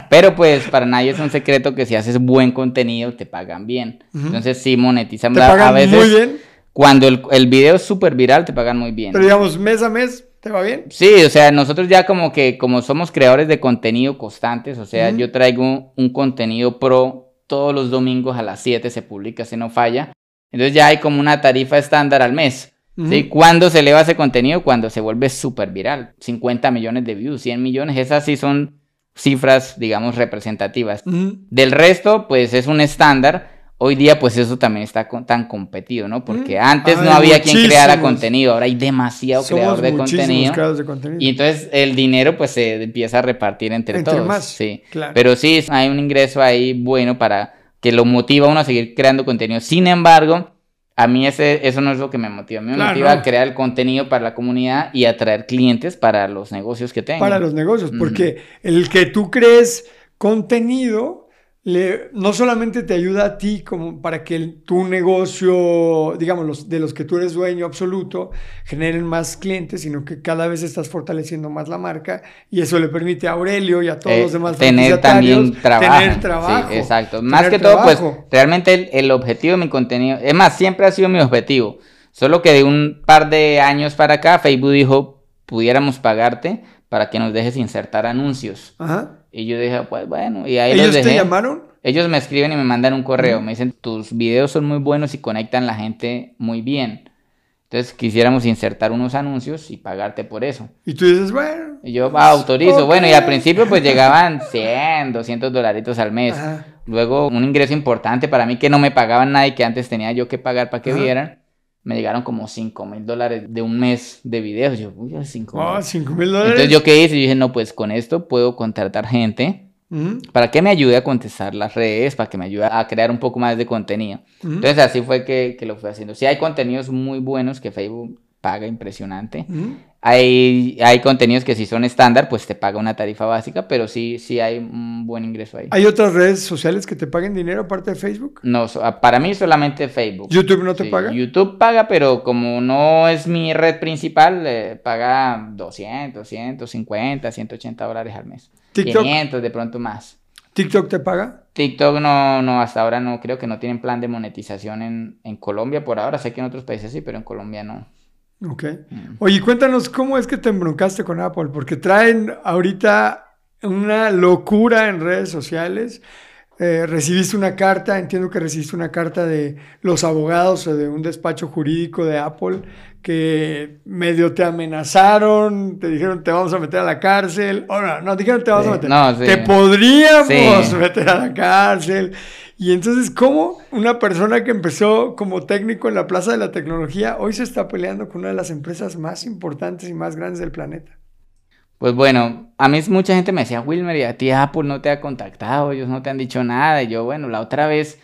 Speaker 2: Pero pues para nadie es un secreto que si haces buen contenido te pagan bien.
Speaker 1: Ujú.
Speaker 2: Entonces sí monetizan.
Speaker 1: te
Speaker 2: La-
Speaker 1: pagan
Speaker 2: a veces
Speaker 1: muy bien,
Speaker 2: cuando el, el video es súper viral te pagan muy bien.
Speaker 1: pero digamos mes a mes, ¿te va bien?
Speaker 2: Sí, o sea, nosotros ya como que, como somos creadores de contenido constantes, o sea,
Speaker 1: Ujú.
Speaker 2: yo traigo un contenido pro todos los domingos a las 7 se publica, si no falla. Entonces ya hay como una tarifa estándar al mes. ¿sí? ¿Cuándo se eleva ese contenido? Cuando se vuelve súper viral. 50 millones de views, 100 millones, esas sí son cifras, digamos, representativas.
Speaker 1: Ujú.
Speaker 2: Del resto, pues es un estándar. Hoy día, pues eso también está con- tan competido, ¿no? Porque
Speaker 1: Mm.
Speaker 2: antes no
Speaker 1: Hay
Speaker 2: había quien creara
Speaker 1: muchísimos.
Speaker 2: contenido, ahora hay demasiado creador
Speaker 1: Somos
Speaker 2: de
Speaker 1: muchísimos
Speaker 2: contenido.
Speaker 1: creadores de contenido.
Speaker 2: Y entonces el dinero pues se empieza a repartir entre,
Speaker 1: Entre
Speaker 2: todos.
Speaker 1: más,
Speaker 2: Sí.
Speaker 1: claro.
Speaker 2: Pero sí, hay un ingreso ahí bueno para que lo motiva a uno a seguir creando contenido. Sin embargo, a mí ese, eso no es lo que me motiva. A mí me
Speaker 1: Claro,
Speaker 2: motiva
Speaker 1: no.
Speaker 2: a crear el contenido para la comunidad y atraer clientes para los negocios que tengo.
Speaker 1: para los negocios, porque el que tú crees contenido le, no solamente te ayuda a ti como para que el- tu negocio, digamos, los, de los que tú eres dueño absoluto, generen más clientes, sino que cada vez estás fortaleciendo más la marca y eso le permite a Aurelio y a todos
Speaker 2: Eh,
Speaker 1: los demás
Speaker 2: tener también trabajo.
Speaker 1: tener trabajo.
Speaker 2: Sí, exacto. Más que todo, pues
Speaker 1: trabajo.
Speaker 2: realmente el, el objetivo de mi contenido, es más, siempre ha sido mi objetivo. Solo que de un par de años para acá, Facebook dijo, pudiéramos pagarte para que nos dejes insertar anuncios.
Speaker 1: Ajá.
Speaker 2: Y yo dije, pues bueno, y ahí los
Speaker 1: ¿Ellos te
Speaker 2: dejé.
Speaker 1: llamaron?
Speaker 2: Ellos me escriben y me mandan un correo.
Speaker 1: Ujú.
Speaker 2: Me dicen, tus videos son muy buenos y conectan la gente muy bien. Entonces quisiéramos insertar unos anuncios y pagarte por eso.
Speaker 1: Y tú dices, bueno.
Speaker 2: Y yo ah, autorizo.
Speaker 1: Ok.
Speaker 2: Bueno, y al principio pues llegaban 100, 200 dolaritos al mes.
Speaker 1: Ajá.
Speaker 2: Luego un ingreso importante para mí que no me pagaban nada y que antes tenía yo que pagar para que
Speaker 1: Ajá.
Speaker 2: vieran. Me llegaron como 5 mil dólares de un mes de videos. Yo, uy, 5 mil.
Speaker 1: Oh, 5 mil dólares.
Speaker 2: Entonces yo qué hice, yo dije, no, pues con esto puedo contratar gente
Speaker 1: Ujú,
Speaker 2: para que me ayude a contestar las redes, para que me ayude a crear un poco más de contenido.
Speaker 1: ujú,
Speaker 2: Entonces así fue que, que lo fui haciendo. Sí hay contenidos muy buenos que Facebook paga impresionante.
Speaker 1: ujú.
Speaker 2: Hay, hay contenidos que si son estándar, pues te paga una tarifa básica, pero sí, sí hay un buen ingreso ahí.
Speaker 1: ¿Hay otras redes sociales que te paguen dinero aparte de Facebook?
Speaker 2: No, para mí solamente Facebook.
Speaker 1: ¿YouTube no te paga?
Speaker 2: YouTube paga, pero como no es mi red principal, eh, paga 200, 150, 180 dólares al mes. ¿TikTok? 500, de pronto más.
Speaker 1: ¿TikTok te paga?
Speaker 2: TikTok no, no, hasta ahora no, creo que no tienen plan de monetización en, en Colombia por ahora. Sé que en otros países sí, pero en Colombia no.
Speaker 1: Ok. Mm. Oye, cuéntanos cómo es que te embroncaste con Apple, porque traen ahorita una locura en redes sociales. Eh, recibiste una carta, entiendo que recibiste una carta de los abogados o de un despacho jurídico de Apple que medio te amenazaron, te dijeron te vamos a meter a la cárcel, o no, no dijeron te vamos a meter, no, te podríamos meter a la cárcel. Y entonces, ¿cómo una persona que empezó como técnico en la Plaza de la Tecnología hoy se está peleando con una de las empresas más importantes y más grandes del planeta?
Speaker 2: Pues bueno, a mí mucha gente me decía, Wilmer, y a ti Apple no te ha contactado, ellos no te han dicho nada. Y yo, bueno, la otra vez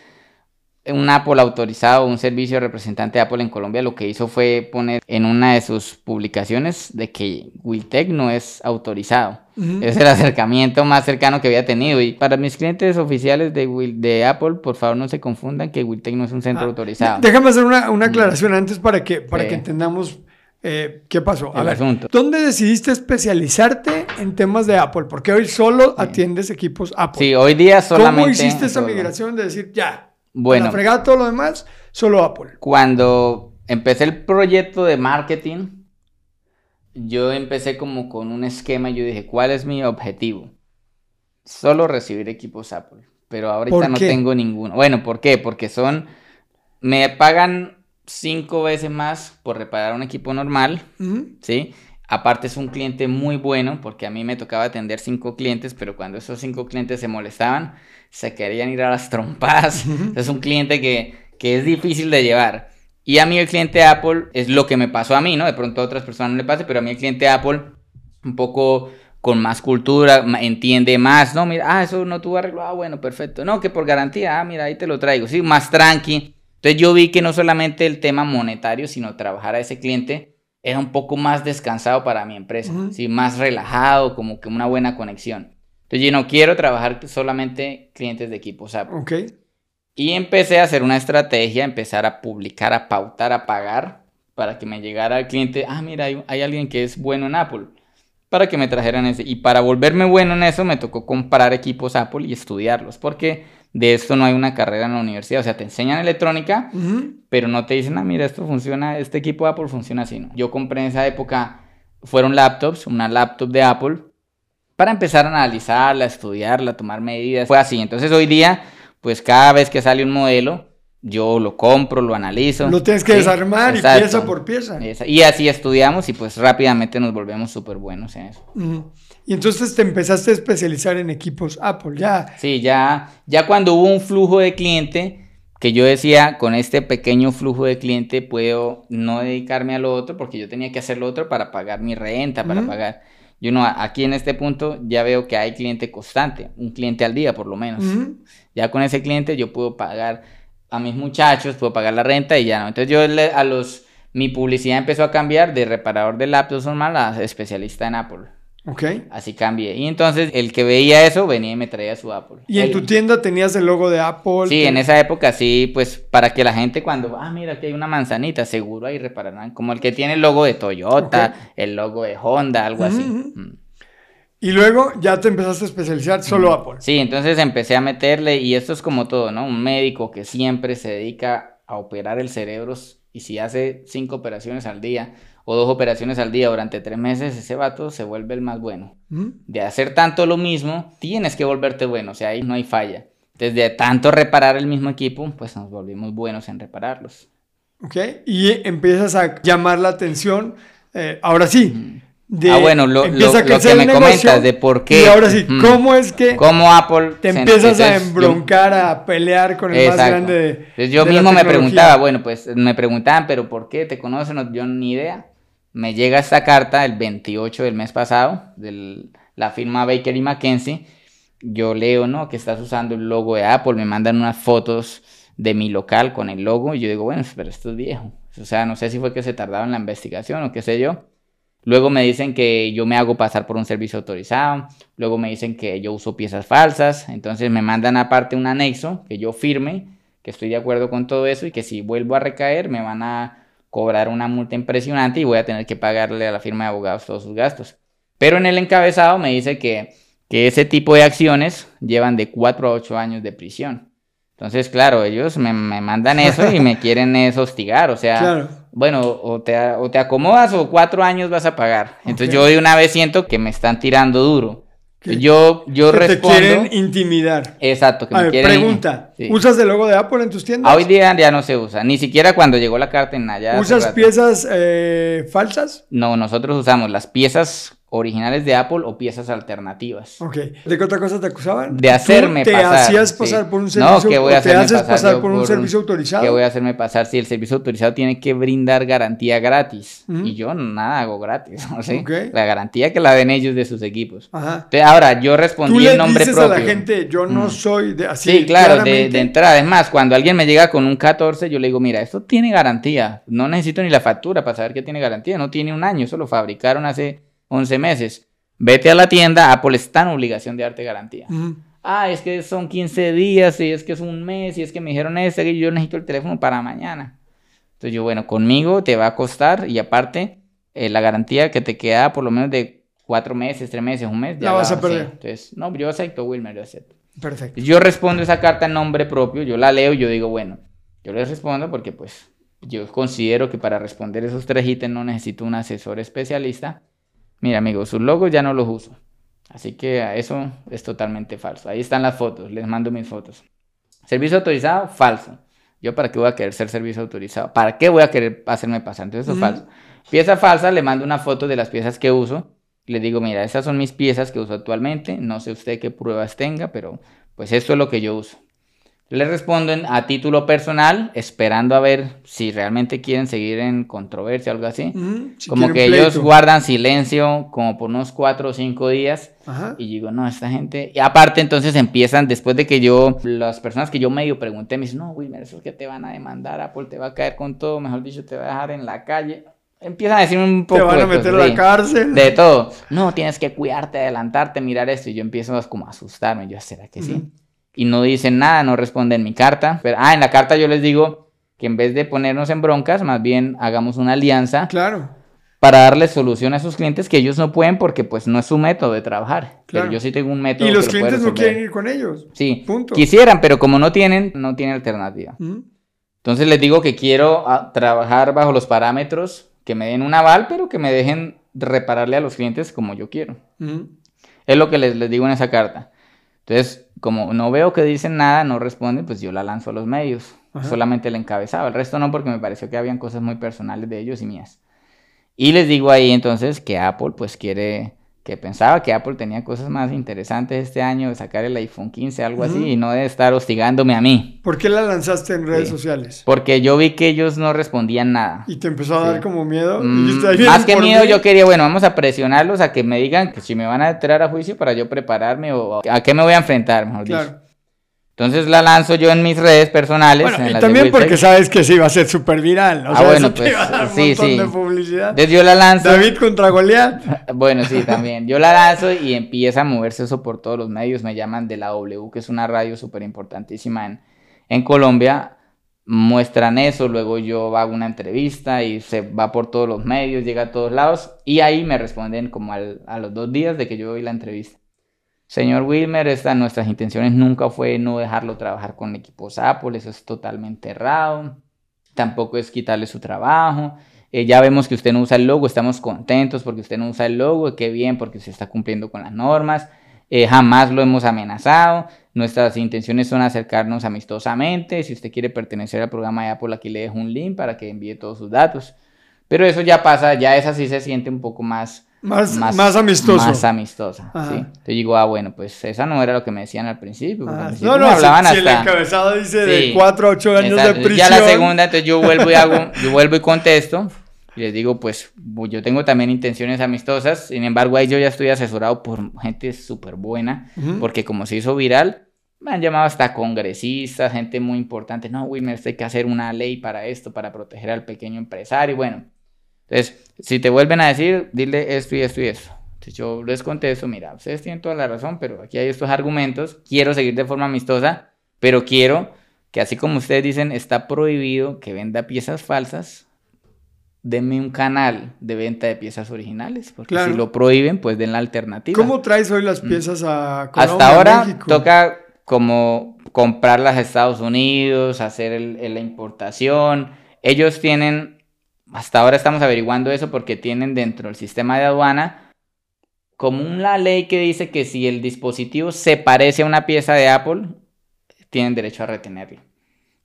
Speaker 2: un Apple autorizado, un servicio representante de Apple en Colombia, lo que hizo fue poner en una de sus publicaciones de que Wiltec no es autorizado. Es el acercamiento más cercano que había tenido. Y para mis clientes oficiales de, de Apple, por favor no se confundan que Wiltec no es un centro ah, autorizado.
Speaker 1: Déjame hacer una, una aclaración antes para que, para que entendamos eh, ¿Qué pasó? A ver, ¿dónde decidiste especializarte en temas de Apple? Porque hoy solo atiendes equipos Apple.
Speaker 2: Sí, hoy día solamente.
Speaker 1: ¿Cómo hiciste esa migración de decir, ya, bueno, fregar todo lo demás, solo Apple?
Speaker 2: Cuando empecé el proyecto de marketing, yo empecé como con un esquema yo dije, ¿cuál es mi objetivo? Solo recibir equipos Apple. Pero ahorita no tengo ninguno. Bueno, ¿por qué? Porque son. Me pagan cinco veces más por reparar un equipo normal, ¿sí? Aparte es un cliente muy bueno porque a mí me tocaba atender cinco clientes, pero cuando esos cinco clientes se molestaban, se querían ir a las trompadas. Es un cliente que, que, es difícil de llevar. Y a mí el cliente Apple es lo que me pasó a mí, ¿no? De pronto a otras personas no le pase, pero a mí el cliente Apple un poco con más cultura, entiende más, ¿no? Mira, ah, eso no tuvo arreglo, ah, bueno, perfecto. No, que por garantía, ah, mira, ahí te lo traigo, sí, más tranqui. Entonces yo vi que no solamente el tema monetario, sino trabajar a ese cliente era un poco más descansado para mi empresa, ¿sí? más relajado, como que una buena conexión. Entonces yo no quiero trabajar solamente clientes de equipos Apple.
Speaker 1: Ok.
Speaker 2: Y empecé a hacer una estrategia, empezar a publicar, a pautar, a pagar, para que me llegara el cliente, ah, mira, hay, hay alguien que es bueno en Apple, para que me trajeran ese. Y para volverme bueno en eso, me tocó comprar equipos Apple y estudiarlos, porque de esto no hay una carrera en la universidad. O sea, te enseñan electrónica, pero no te dicen, ah, mira, esto funciona, este equipo de Apple funciona así, ¿no? Yo compré en esa época, fueron laptops, una laptop de Apple, para empezar a analizarla, a estudiarla, a tomar medidas. Fue así. Entonces hoy día, pues cada vez que sale un modelo, yo lo compro, lo analizo.
Speaker 1: Lo tienes que desarmar y pieza por pieza.
Speaker 2: Y así estudiamos y pues rápidamente nos volvemos súper buenos en eso.
Speaker 1: Y entonces te empezaste a especializar en equipos Apple, ya.
Speaker 2: Sí, ya, ya cuando hubo un flujo de cliente, que yo decía, con este pequeño flujo de cliente puedo no dedicarme a lo otro, porque yo tenía que hacer lo otro para pagar mi renta, para pagar. Yo no, aquí en este punto ya veo que hay cliente constante, un cliente al día por lo menos. Ya con ese cliente yo puedo pagar a mis muchachos, puedo pagar la renta y ya no. Entonces yo a los, mi publicidad empezó a cambiar de reparador de laptops normal a especialista en Apple.
Speaker 1: Ok.
Speaker 2: Así cambié. Y entonces el que veía eso venía y me traía su Apple.
Speaker 1: ¿Y en tu tienda tenías el logo de Apple?
Speaker 2: Sí, en esa época sí, pues para que la gente cuando, ah, mira, aquí hay una manzanita, seguro ahí repararán. Como el que tiene el logo de Toyota, el logo de Honda, algo así. Mm.
Speaker 1: Y luego ya te empezaste a especializar solo Apple.
Speaker 2: Sí, entonces empecé a meterle, y esto es como todo, ¿no? Un médico que siempre se dedica a operar el cerebro y si hace cinco operaciones al día o dos operaciones al día durante tres meses, ese vato se vuelve el más bueno. ¿Mm? De hacer tanto lo mismo, tienes que volverte bueno, o sea, ahí no hay falla. Desde tanto reparar el mismo equipo, pues nos volvimos buenos en repararlos.
Speaker 1: Ok, y empiezas a llamar la atención, eh, ahora sí.
Speaker 2: De, ah, bueno, lo, que me comentas de por qué.
Speaker 1: Y ahora sí, ¿cómo es que
Speaker 2: ¿Cómo Apple
Speaker 1: te empiezas a embroncar, a pelear con el más grande
Speaker 2: de, Yo mismo me preguntaba, bueno, pues me preguntaban, pero ¿por qué te conocen? Yo ni idea me llega esta carta el 28 del mes pasado de la firma Baker y McKenzie. Yo leo, ¿no? Que estás usando el logo de Apple, me mandan unas fotos de mi local con el logo y yo digo, bueno, pero esto es viejo. O sea, no sé si fue que se tardaba en la investigación o qué sé yo. Luego me dicen que yo me hago pasar por un servicio autorizado. Luego me dicen que yo uso piezas falsas. Entonces me mandan aparte un anexo que yo firme, que estoy de acuerdo con todo eso y que si vuelvo a recaer me van a cobrar una multa impresionante y voy a tener que pagarle a la firma de abogados todos sus gastos. Pero en el encabezado me dice que, que ese tipo de acciones llevan de 4 a 8 años de prisión. Entonces, claro, ellos me, me mandan eso y me quieren es hostigar, o sea, bueno, o te, o te acomodas o cuatro años vas a pagar. Entonces yo de una vez siento que me están tirando duro. Yo, yo
Speaker 1: que
Speaker 2: respondo.
Speaker 1: te quieren intimidar.
Speaker 2: Exacto, que
Speaker 1: A
Speaker 2: me
Speaker 1: ver,
Speaker 2: quieren.
Speaker 1: pregunta.
Speaker 2: Sí.
Speaker 1: ¿Usas el logo de Apple en tus tiendas?
Speaker 2: Hoy día ya no se usa, ni siquiera cuando llegó la carta en allá.
Speaker 1: ¿Usas piezas eh, falsas?
Speaker 2: No, nosotros usamos las piezas originales de Apple o piezas alternativas.
Speaker 1: Ok. ¿De qué otra cosa te acusaban?
Speaker 2: De hacerme
Speaker 1: ¿Tú te
Speaker 2: pasar,
Speaker 1: hacías
Speaker 2: sí.
Speaker 1: pasar por un
Speaker 2: No,
Speaker 1: servicio
Speaker 2: que voy a
Speaker 1: o te
Speaker 2: hacerme
Speaker 1: haces
Speaker 2: pasar
Speaker 1: pasar por un
Speaker 2: por-
Speaker 1: servicio autorizado?
Speaker 2: Que voy a hacerme pasar si el servicio autorizado tiene que brindar garantía gratis. Y yo nada hago gratis. ¿no? ¿Sí?
Speaker 1: Ok.
Speaker 2: La garantía que la den ellos de sus equipos.
Speaker 1: Ajá.
Speaker 2: Entonces, ahora, yo
Speaker 1: Tú
Speaker 2: respondí
Speaker 1: le
Speaker 2: el nombre
Speaker 1: dices
Speaker 2: propio.
Speaker 1: a la gente, yo no
Speaker 2: Mm.
Speaker 1: soy de así.
Speaker 2: Sí, claro, de entrada. Es más, cuando alguien me llega con un 14, yo le digo, mira, esto tiene garantía. No necesito ni la factura para saber que tiene garantía. No tiene un año, eso lo fabricaron hace 11 meses. Vete a la tienda, Apple está en obligación de darte garantía. Ah, es que son 15 días, y es que es un mes, y es que me dijeron esto, que yo necesito el teléfono para mañana. Entonces yo, bueno, conmigo te va a costar, y aparte, eh, la garantía que te queda por lo menos de cuatro meses, tres meses, un mes,
Speaker 1: La vas a
Speaker 2: sí.
Speaker 1: perder.
Speaker 2: Entonces, no, yo acepto, Wilmer, yo acepto.
Speaker 1: Perfecto.
Speaker 2: Yo respondo esa carta en nombre propio, yo la leo y yo digo, bueno, yo les respondo porque pues yo considero que para responder esos tres ítems no necesito un asesor especialista. Mira, amigos, sus logos ya no los uso. Así que eso es totalmente falso. Ahí están las fotos, les mando mis fotos. Servicio autorizado, falso. Yo para qué voy a querer ser servicio autorizado? ¿Para qué voy a querer hacerme pasar? Entonces eso es falso. Pieza falsa, le mando una foto de las piezas que uso. Le digo, mira, estas son mis piezas que uso actualmente. No sé usted qué pruebas tenga, pero pues esto es lo que yo uso. Le respondo en- a título personal, esperando a ver si realmente quieren seguir en controversia o algo así.
Speaker 1: Si
Speaker 2: como que ellos guardan silencio como por unos cuatro o cinco días.
Speaker 1: Ajá.
Speaker 2: Y digo, no, esta gente. Y aparte, entonces empiezan, después de que yo, las personas que yo medio pregunté, me dicen, no, Wilmer, eso es que te van a demandar, Apple te va a caer con todo, mejor dicho, te va a dejar en la calle. Empiezan a decir un poco.
Speaker 1: Te van a meter a la cárcel.
Speaker 2: De todo. No, tienes que cuidarte, adelantarte, mirar esto. Y yo empiezo a como a asustarme. Yo, ¿será que sí? Y no dicen nada, no responden mi carta. Pero, ah, en la carta yo les digo que en vez de ponernos en broncas, más bien hagamos una alianza
Speaker 1: Claro.
Speaker 2: para darle solución a esos clientes que ellos no pueden porque pues no es su método de trabajar.
Speaker 1: Claro.
Speaker 2: Pero yo sí tengo un método.
Speaker 1: Y los clientes no quieren ir con ellos.
Speaker 2: Sí,
Speaker 1: Punto.
Speaker 2: quisieran, pero como no tienen, no tienen alternativa. Entonces les digo que quiero ah, trabajar bajo los parámetros, que me den un aval, pero que me dejen repararle a los clientes como yo quiero. Es lo que les, les digo en esa carta. Entonces, como no veo que dicen nada, no responden, pues yo la lanzo a los medios.
Speaker 1: Ajá.
Speaker 2: Solamente el encabezado. El resto no, porque me pareció que habían cosas muy personales de ellos y mías. Y les digo ahí entonces que Apple pues quiere, que pensaba que Apple tenía cosas más interesantes este año de sacar el iPhone 15, algo así, y no de estar hostigándome a mí.
Speaker 1: ¿Por qué la lanzaste en redes
Speaker 2: Sí.
Speaker 1: sociales?
Speaker 2: Porque yo vi que ellos no respondían nada.
Speaker 1: Y te empezó a dar como miedo.
Speaker 2: Mm,
Speaker 1: Dijiste, "Ahí vienen
Speaker 2: más que miedo,
Speaker 1: mí".
Speaker 2: yo quería, bueno, vamos a presionarlos a que me digan que si me van a entrar a juicio para yo prepararme o a qué me voy a enfrentar, mejor dicho. Entonces la lanzo yo en mis redes personales.
Speaker 1: Bueno,
Speaker 2: en
Speaker 1: y también porque sabes que sí iba a ser súper viral. O
Speaker 2: Ah,
Speaker 1: sea,
Speaker 2: bueno, pues, sí, sí.
Speaker 1: de publicidad.
Speaker 2: Entonces yo la lanzo.
Speaker 1: David contra Goliat.
Speaker 2: Bueno, sí, también. Yo la lanzo y empieza a moverse eso por todos los medios. Me llaman de la W, que es una radio súper importantísima en, en Colombia. Muestran eso, luego yo hago una entrevista y se va por todos los medios, llega a todos lados. Y ahí me responden como al- a los dos días de que yo doy la entrevista. Señor Wilmer, esta, nuestras intenciones nunca fue no dejarlo trabajar con equipos Apple, eso es totalmente errado. Tampoco es quitarle su trabajo. Eh, ya vemos que usted no usa el logo, estamos contentos porque usted no usa el logo, qué bien porque se está cumpliendo con las normas. Eh, jamás lo hemos amenazado. Nuestras intenciones son acercarnos amistosamente. Si usted quiere pertenecer al programa de Apple, aquí le dejo un link para que envíe todos sus datos. Pero eso ya pasa, ya esa sí se siente un poco más,
Speaker 1: Más, más, amistoso.
Speaker 2: Más amistosa,
Speaker 1: Ajá.
Speaker 2: sí. Entonces digo, ah, bueno, pues esa no era lo que me decían al principio. porque
Speaker 1: Ah,
Speaker 2: al principio
Speaker 1: no, no,
Speaker 2: me
Speaker 1: si,
Speaker 2: hablaban
Speaker 1: si el
Speaker 2: hasta...
Speaker 1: encabezado dice de
Speaker 2: Sí.
Speaker 1: 4 a 8 años
Speaker 2: Exacto.
Speaker 1: de prisión.
Speaker 2: Ya la segunda, entonces yo vuelvo y hago, yo vuelvo y contesto. Y les digo, pues yo tengo también intenciones amistosas. Sin embargo, ahí yo ya estoy asesorado por gente súper buena. Porque como se hizo viral, me han llamado hasta congresistas, gente muy importante. No, Wilmer, hay que hacer una ley para esto, para proteger al pequeño empresario. Bueno, Entonces, si te vuelven a decir, dile esto y esto y esto. Entonces yo les contesto, mira, ustedes tienen toda la razón, pero aquí hay estos argumentos, quiero seguir de forma amistosa, pero quiero que así como ustedes dicen, está prohibido que venda piezas falsas, denme un canal de venta de piezas originales, porque si lo prohíben, pues den la alternativa.
Speaker 1: ¿Cómo traes hoy las mm. piezas a
Speaker 2: Colombia, Hasta ahora toca como comprarlas a Estados Unidos, hacer la importación. Ellos tienen, hasta ahora estamos averiguando eso porque tienen dentro del sistema de aduana como una ley que dice que si el dispositivo se parece a una pieza de Apple, tienen derecho a retenerlo.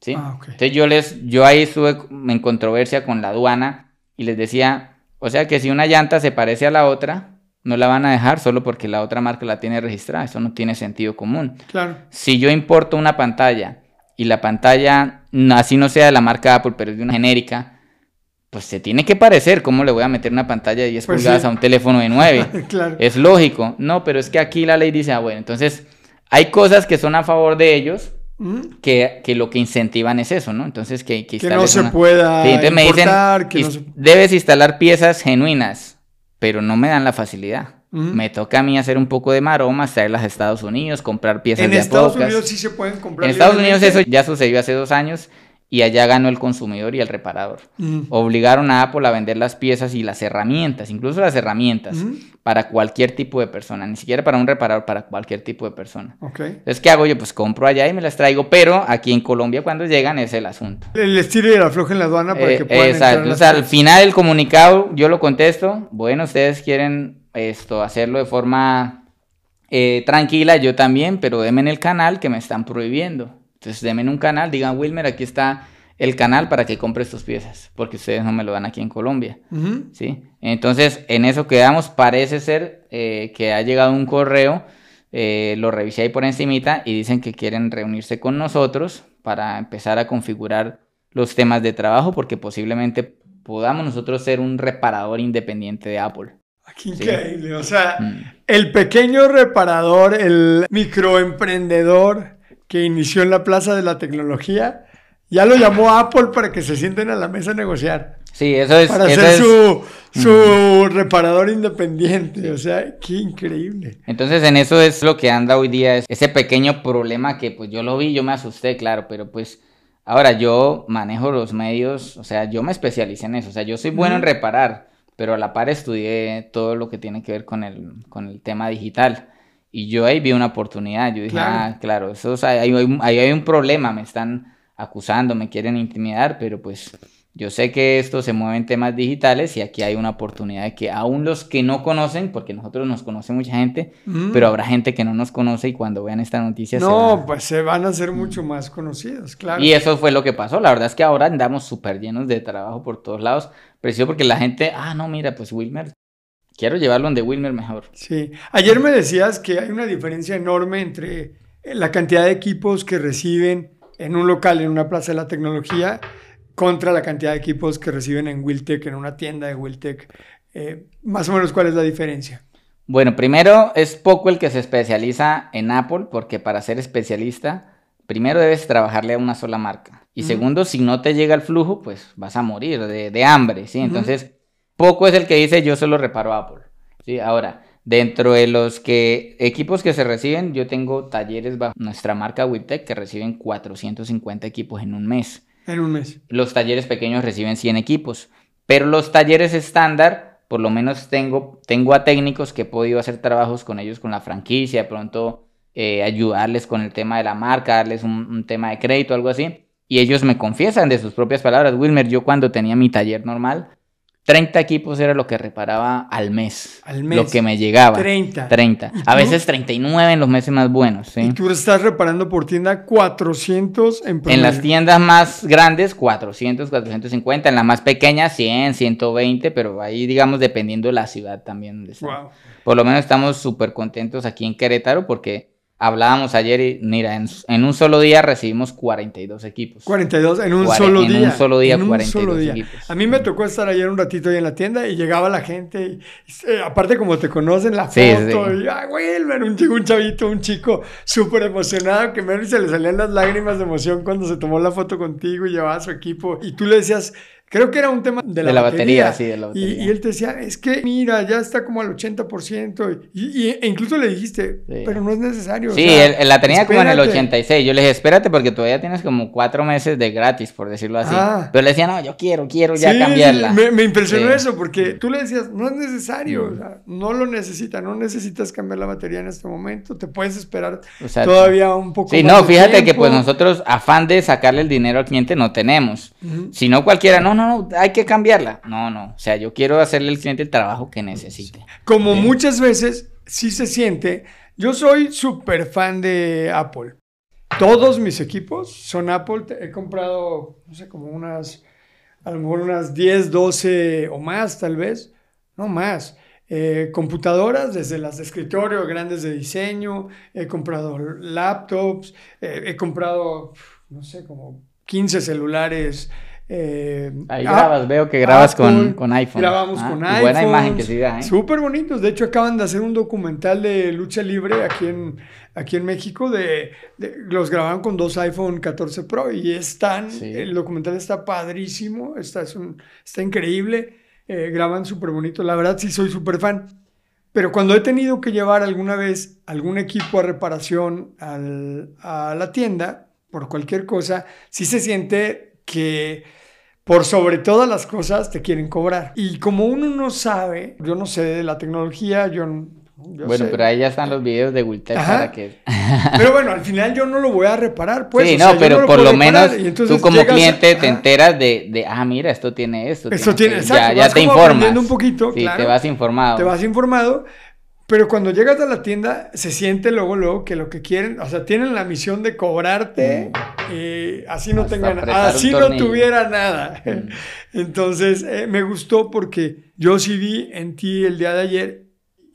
Speaker 2: ¿sí? Ah, Entonces yo, les, yo ahí estuve en controversia con la aduana y les decía, o sea que si una llanta se parece a la otra, no la van a dejar solo porque la otra marca la tiene registrada. Eso no tiene sentido común.
Speaker 1: Claro.
Speaker 2: Si yo importo una pantalla y la pantalla, así no sea de la marca Apple, pero es de una genérica, pues se tiene que parecer. ¿Cómo le voy a meter una pantalla de 10 pues pulgadas a un teléfono de 9? claro. Es lógico. No, pero es que aquí la ley dice, ah, bueno, entonces hay cosas que son a favor de ellos. Que, que, lo que incentivan es eso, ¿no? Entonces que,
Speaker 1: que, no se pueda
Speaker 2: importar, que no se... debes instalar piezas genuinas pero no me dan la facilidad. Me toca a mí hacer un poco de maromas, traerlas a Estados Unidos, comprar piezas
Speaker 1: en Estados Unidos sí se pueden comprar.
Speaker 2: En Estados Unidos eso ya sucedió hace dos años y allá ganó el consumidor y el reparador. Obligaron a Apple a vender las piezas y las herramientas, incluso las herramientas, para cualquier tipo de persona, ni siquiera para un reparador, para cualquier tipo de persona.
Speaker 1: Okay.
Speaker 2: Entonces, ¿qué hago yo? Pues compro allá y me las traigo, pero aquí en Colombia cuando llegan es el asunto.
Speaker 1: El estilo y el afloje en la aduana para
Speaker 2: eh,
Speaker 1: que puedan
Speaker 2: Exacto. o sea, al final del comunicado yo lo contesto, bueno, ustedes quieren esto, hacerlo de forma eh, tranquila, yo también, pero denme en el canal que me están prohibiendo. Entonces, denme en un canal, digan, Wilmer, aquí está el canal para que compre tus piezas, porque ustedes no me lo dan aquí en Colombia. ¿sí? Entonces, en eso quedamos. Parece ser eh, que ha llegado un correo, eh, lo revisé ahí por encimita y dicen que quieren reunirse con nosotros para empezar a configurar los temas de trabajo, porque posiblemente podamos nosotros ser un reparador independiente de Apple.
Speaker 1: Qué increíble. O sea, mm. el pequeño reparador, el microemprendedor que inició en la Plaza de la Tecnología, ya lo llamó Apple para que se sienten a la mesa a negociar.
Speaker 2: Sí, eso es.
Speaker 1: Para ser su, su reparador independiente. O sea, qué increíble.
Speaker 2: Entonces, en eso es lo que anda hoy día, es ese pequeño problema que pues yo lo vi, yo me asusté, claro, pero pues ahora yo manejo los medios, o sea, yo me especialicé en eso, o sea, yo soy bueno en reparar, pero a la par estudié todo lo que tiene que ver con el, con el tema digital. Y yo ahí vi una oportunidad, yo dije, ah, claro, eso, hay, hay, hay un problema, me están acusando, me quieren intimidar, pero pues yo sé que esto se mueve en temas digitales y aquí hay una oportunidad de que aún los que no conocen, porque nosotros nos conoce mucha gente, mm. pero habrá gente que no nos conoce y cuando vean esta noticia...
Speaker 1: No, pues se van a hacer mucho más conocidos, claro.
Speaker 2: Y eso fue lo que pasó. La verdad es que ahora andamos súper llenos de trabajo por todos lados, preciso porque la gente, ah, no, mira, pues Wilmer, quiero llevarlo donde Wilmer mejor.
Speaker 1: Sí, ayer me decías que hay una diferencia enorme entre la cantidad de equipos que reciben en un local, en una plaza de la tecnología, contra la cantidad de equipos que reciben en Wiltec, en una tienda de Wiltec. Eh, más o menos, ¿cuál es la diferencia?
Speaker 2: Bueno, primero es poco el que se especializa en Apple, porque para ser especialista, primero debes trabajarle a una sola marca. Y segundo, si no te llega el flujo, pues vas a morir de, hambre, ¿sí? Entonces, poco es el que dice yo solo reparo Apple, ¿sí? Ahora, Dentro de los que, equipos que se reciben, yo tengo talleres bajo nuestra marca Witech que reciben 450 equipos en un mes.
Speaker 1: En un mes.
Speaker 2: Los talleres pequeños reciben 100 equipos. Pero los talleres estándar, por lo menos tengo, tengo a técnicos que he podido hacer trabajos con ellos con la franquicia, de pronto eh, ayudarles con el tema de la marca, darles un, un tema de crédito, algo así. Y ellos me confiesan de sus propias palabras, Wilmer, yo cuando tenía mi taller normal, 30 equipos era lo que reparaba al mes.
Speaker 1: Al mes.
Speaker 2: Lo que me llegaba.
Speaker 1: 30.
Speaker 2: 30. A veces 39 en los meses más buenos. ¿sí?
Speaker 1: Y tú estás reparando por tienda 400
Speaker 2: en En las tiendas más grandes, 400, 450. En las más pequeñas, 100, 120. Pero ahí, digamos, dependiendo de la ciudad también. Wow. Por lo menos estamos súper contentos aquí en Querétaro porque Hablábamos ayer y mira, en, un solo día recibimos 42 equipos.
Speaker 1: 42 en un solo día.
Speaker 2: En un solo día, 42 equipos.
Speaker 1: A mí me tocó estar ayer un ratito ahí en la tienda y llegaba la gente, y, eh, aparte como te conocen, la foto, y ah, Wilmer, un, un chavito, un chico súper emocionado que menos se le salían las lágrimas de emoción cuando se tomó la foto contigo y llevaba a su equipo. Y tú le decías, Creo que era un tema de la,
Speaker 2: De la
Speaker 1: batería.
Speaker 2: batería, sí, de la
Speaker 1: Y,
Speaker 2: batería.
Speaker 1: y él te decía, es que mira, ya está como al 80%. Y, y- e incluso le dijiste,
Speaker 2: Sí.
Speaker 1: pero no es necesario. o
Speaker 2: Sí,
Speaker 1: sea,
Speaker 2: él, él la tenía como en el
Speaker 1: espérate".
Speaker 2: 86. Yo le dije, espérate porque todavía tienes como cuatro meses de gratis, por decirlo así.
Speaker 1: Ah.
Speaker 2: Pero le decía, no, yo quiero, quiero ya
Speaker 1: Sí,
Speaker 2: cambiarla.
Speaker 1: me, me impresionó eso porque tú le decías, no es necesario,
Speaker 2: Mm.
Speaker 1: o sea, no lo necesita, no necesitas cambiar la batería en este momento, te puedes esperar
Speaker 2: O sea,
Speaker 1: todavía un poco
Speaker 2: Sí,
Speaker 1: más
Speaker 2: no,
Speaker 1: de
Speaker 2: fíjate que
Speaker 1: tiempo.
Speaker 2: pues nosotros afán de sacarle el dinero al cliente no tenemos.
Speaker 1: Ujú.
Speaker 2: Si no cualquiera, no, no, no, hay que cambiarla. No, no, o sea, yo quiero hacerle al cliente el trabajo que necesite.
Speaker 1: Como
Speaker 2: Sí.
Speaker 1: muchas veces sí se siente, yo soy súper fan de Apple. Todos mis equipos son Apple. He comprado, no sé, como unas, a lo mejor unas 10, 12 o más tal vez, no más. Eh, computadoras, desde las de escritorio, grandes de diseño, he comprado laptops, eh, he comprado, no sé, como 15 celulares. Eh,
Speaker 2: Ahí
Speaker 1: App-
Speaker 2: grabas, veo que grabas con,
Speaker 1: Apple,
Speaker 2: con iPhone.
Speaker 1: Grabamos
Speaker 2: Ah,
Speaker 1: con iPhone.
Speaker 2: Buena imagen que sí da, ¿eh?
Speaker 1: Súper bonitos. De hecho, acaban de hacer un documental de lucha libre aquí en, aquí en México. De, de- los grabaron con dos iPhone 14 Pro y están.
Speaker 2: Sí.
Speaker 1: El documental está padrísimo. Está, es un- está increíble. eh, graban súper bonito. La verdad, sí, soy súper fan. Pero cuando he tenido que llevar alguna vez algún equipo a reparación al- a la tienda, por cualquier cosa, sí se siente que por sobre todas las cosas te quieren cobrar. Y como uno no sabe, yo no sé de la tecnología, yo, yo
Speaker 2: Bueno,
Speaker 1: sé-
Speaker 2: pero ahí ya están los videos de
Speaker 1: Ajá.
Speaker 2: para que...
Speaker 1: Pero bueno, al final yo no lo voy a reparar, pues.
Speaker 2: sí,
Speaker 1: o
Speaker 2: no, pero
Speaker 1: lo
Speaker 2: por lo menos tú como
Speaker 1: llegas
Speaker 2: cliente te
Speaker 1: Ajá.
Speaker 2: enteras de, de, ah, mira, esto tiene esto.
Speaker 1: Esto
Speaker 2: tiene
Speaker 1: tiene, exacto,
Speaker 2: ya, te informas.
Speaker 1: un poquito,
Speaker 2: sí,
Speaker 1: claro.
Speaker 2: te vas informado.
Speaker 1: te vas informado, pero cuando llegas a la tienda se siente luego, luego que lo que quieren, o sea, tienen la misión de cobrarte y así no
Speaker 2: Hasta
Speaker 1: tengan, así no tuviera nada.
Speaker 2: Mm.
Speaker 1: Entonces, eh, me gustó porque yo sí vi en ti el día de ayer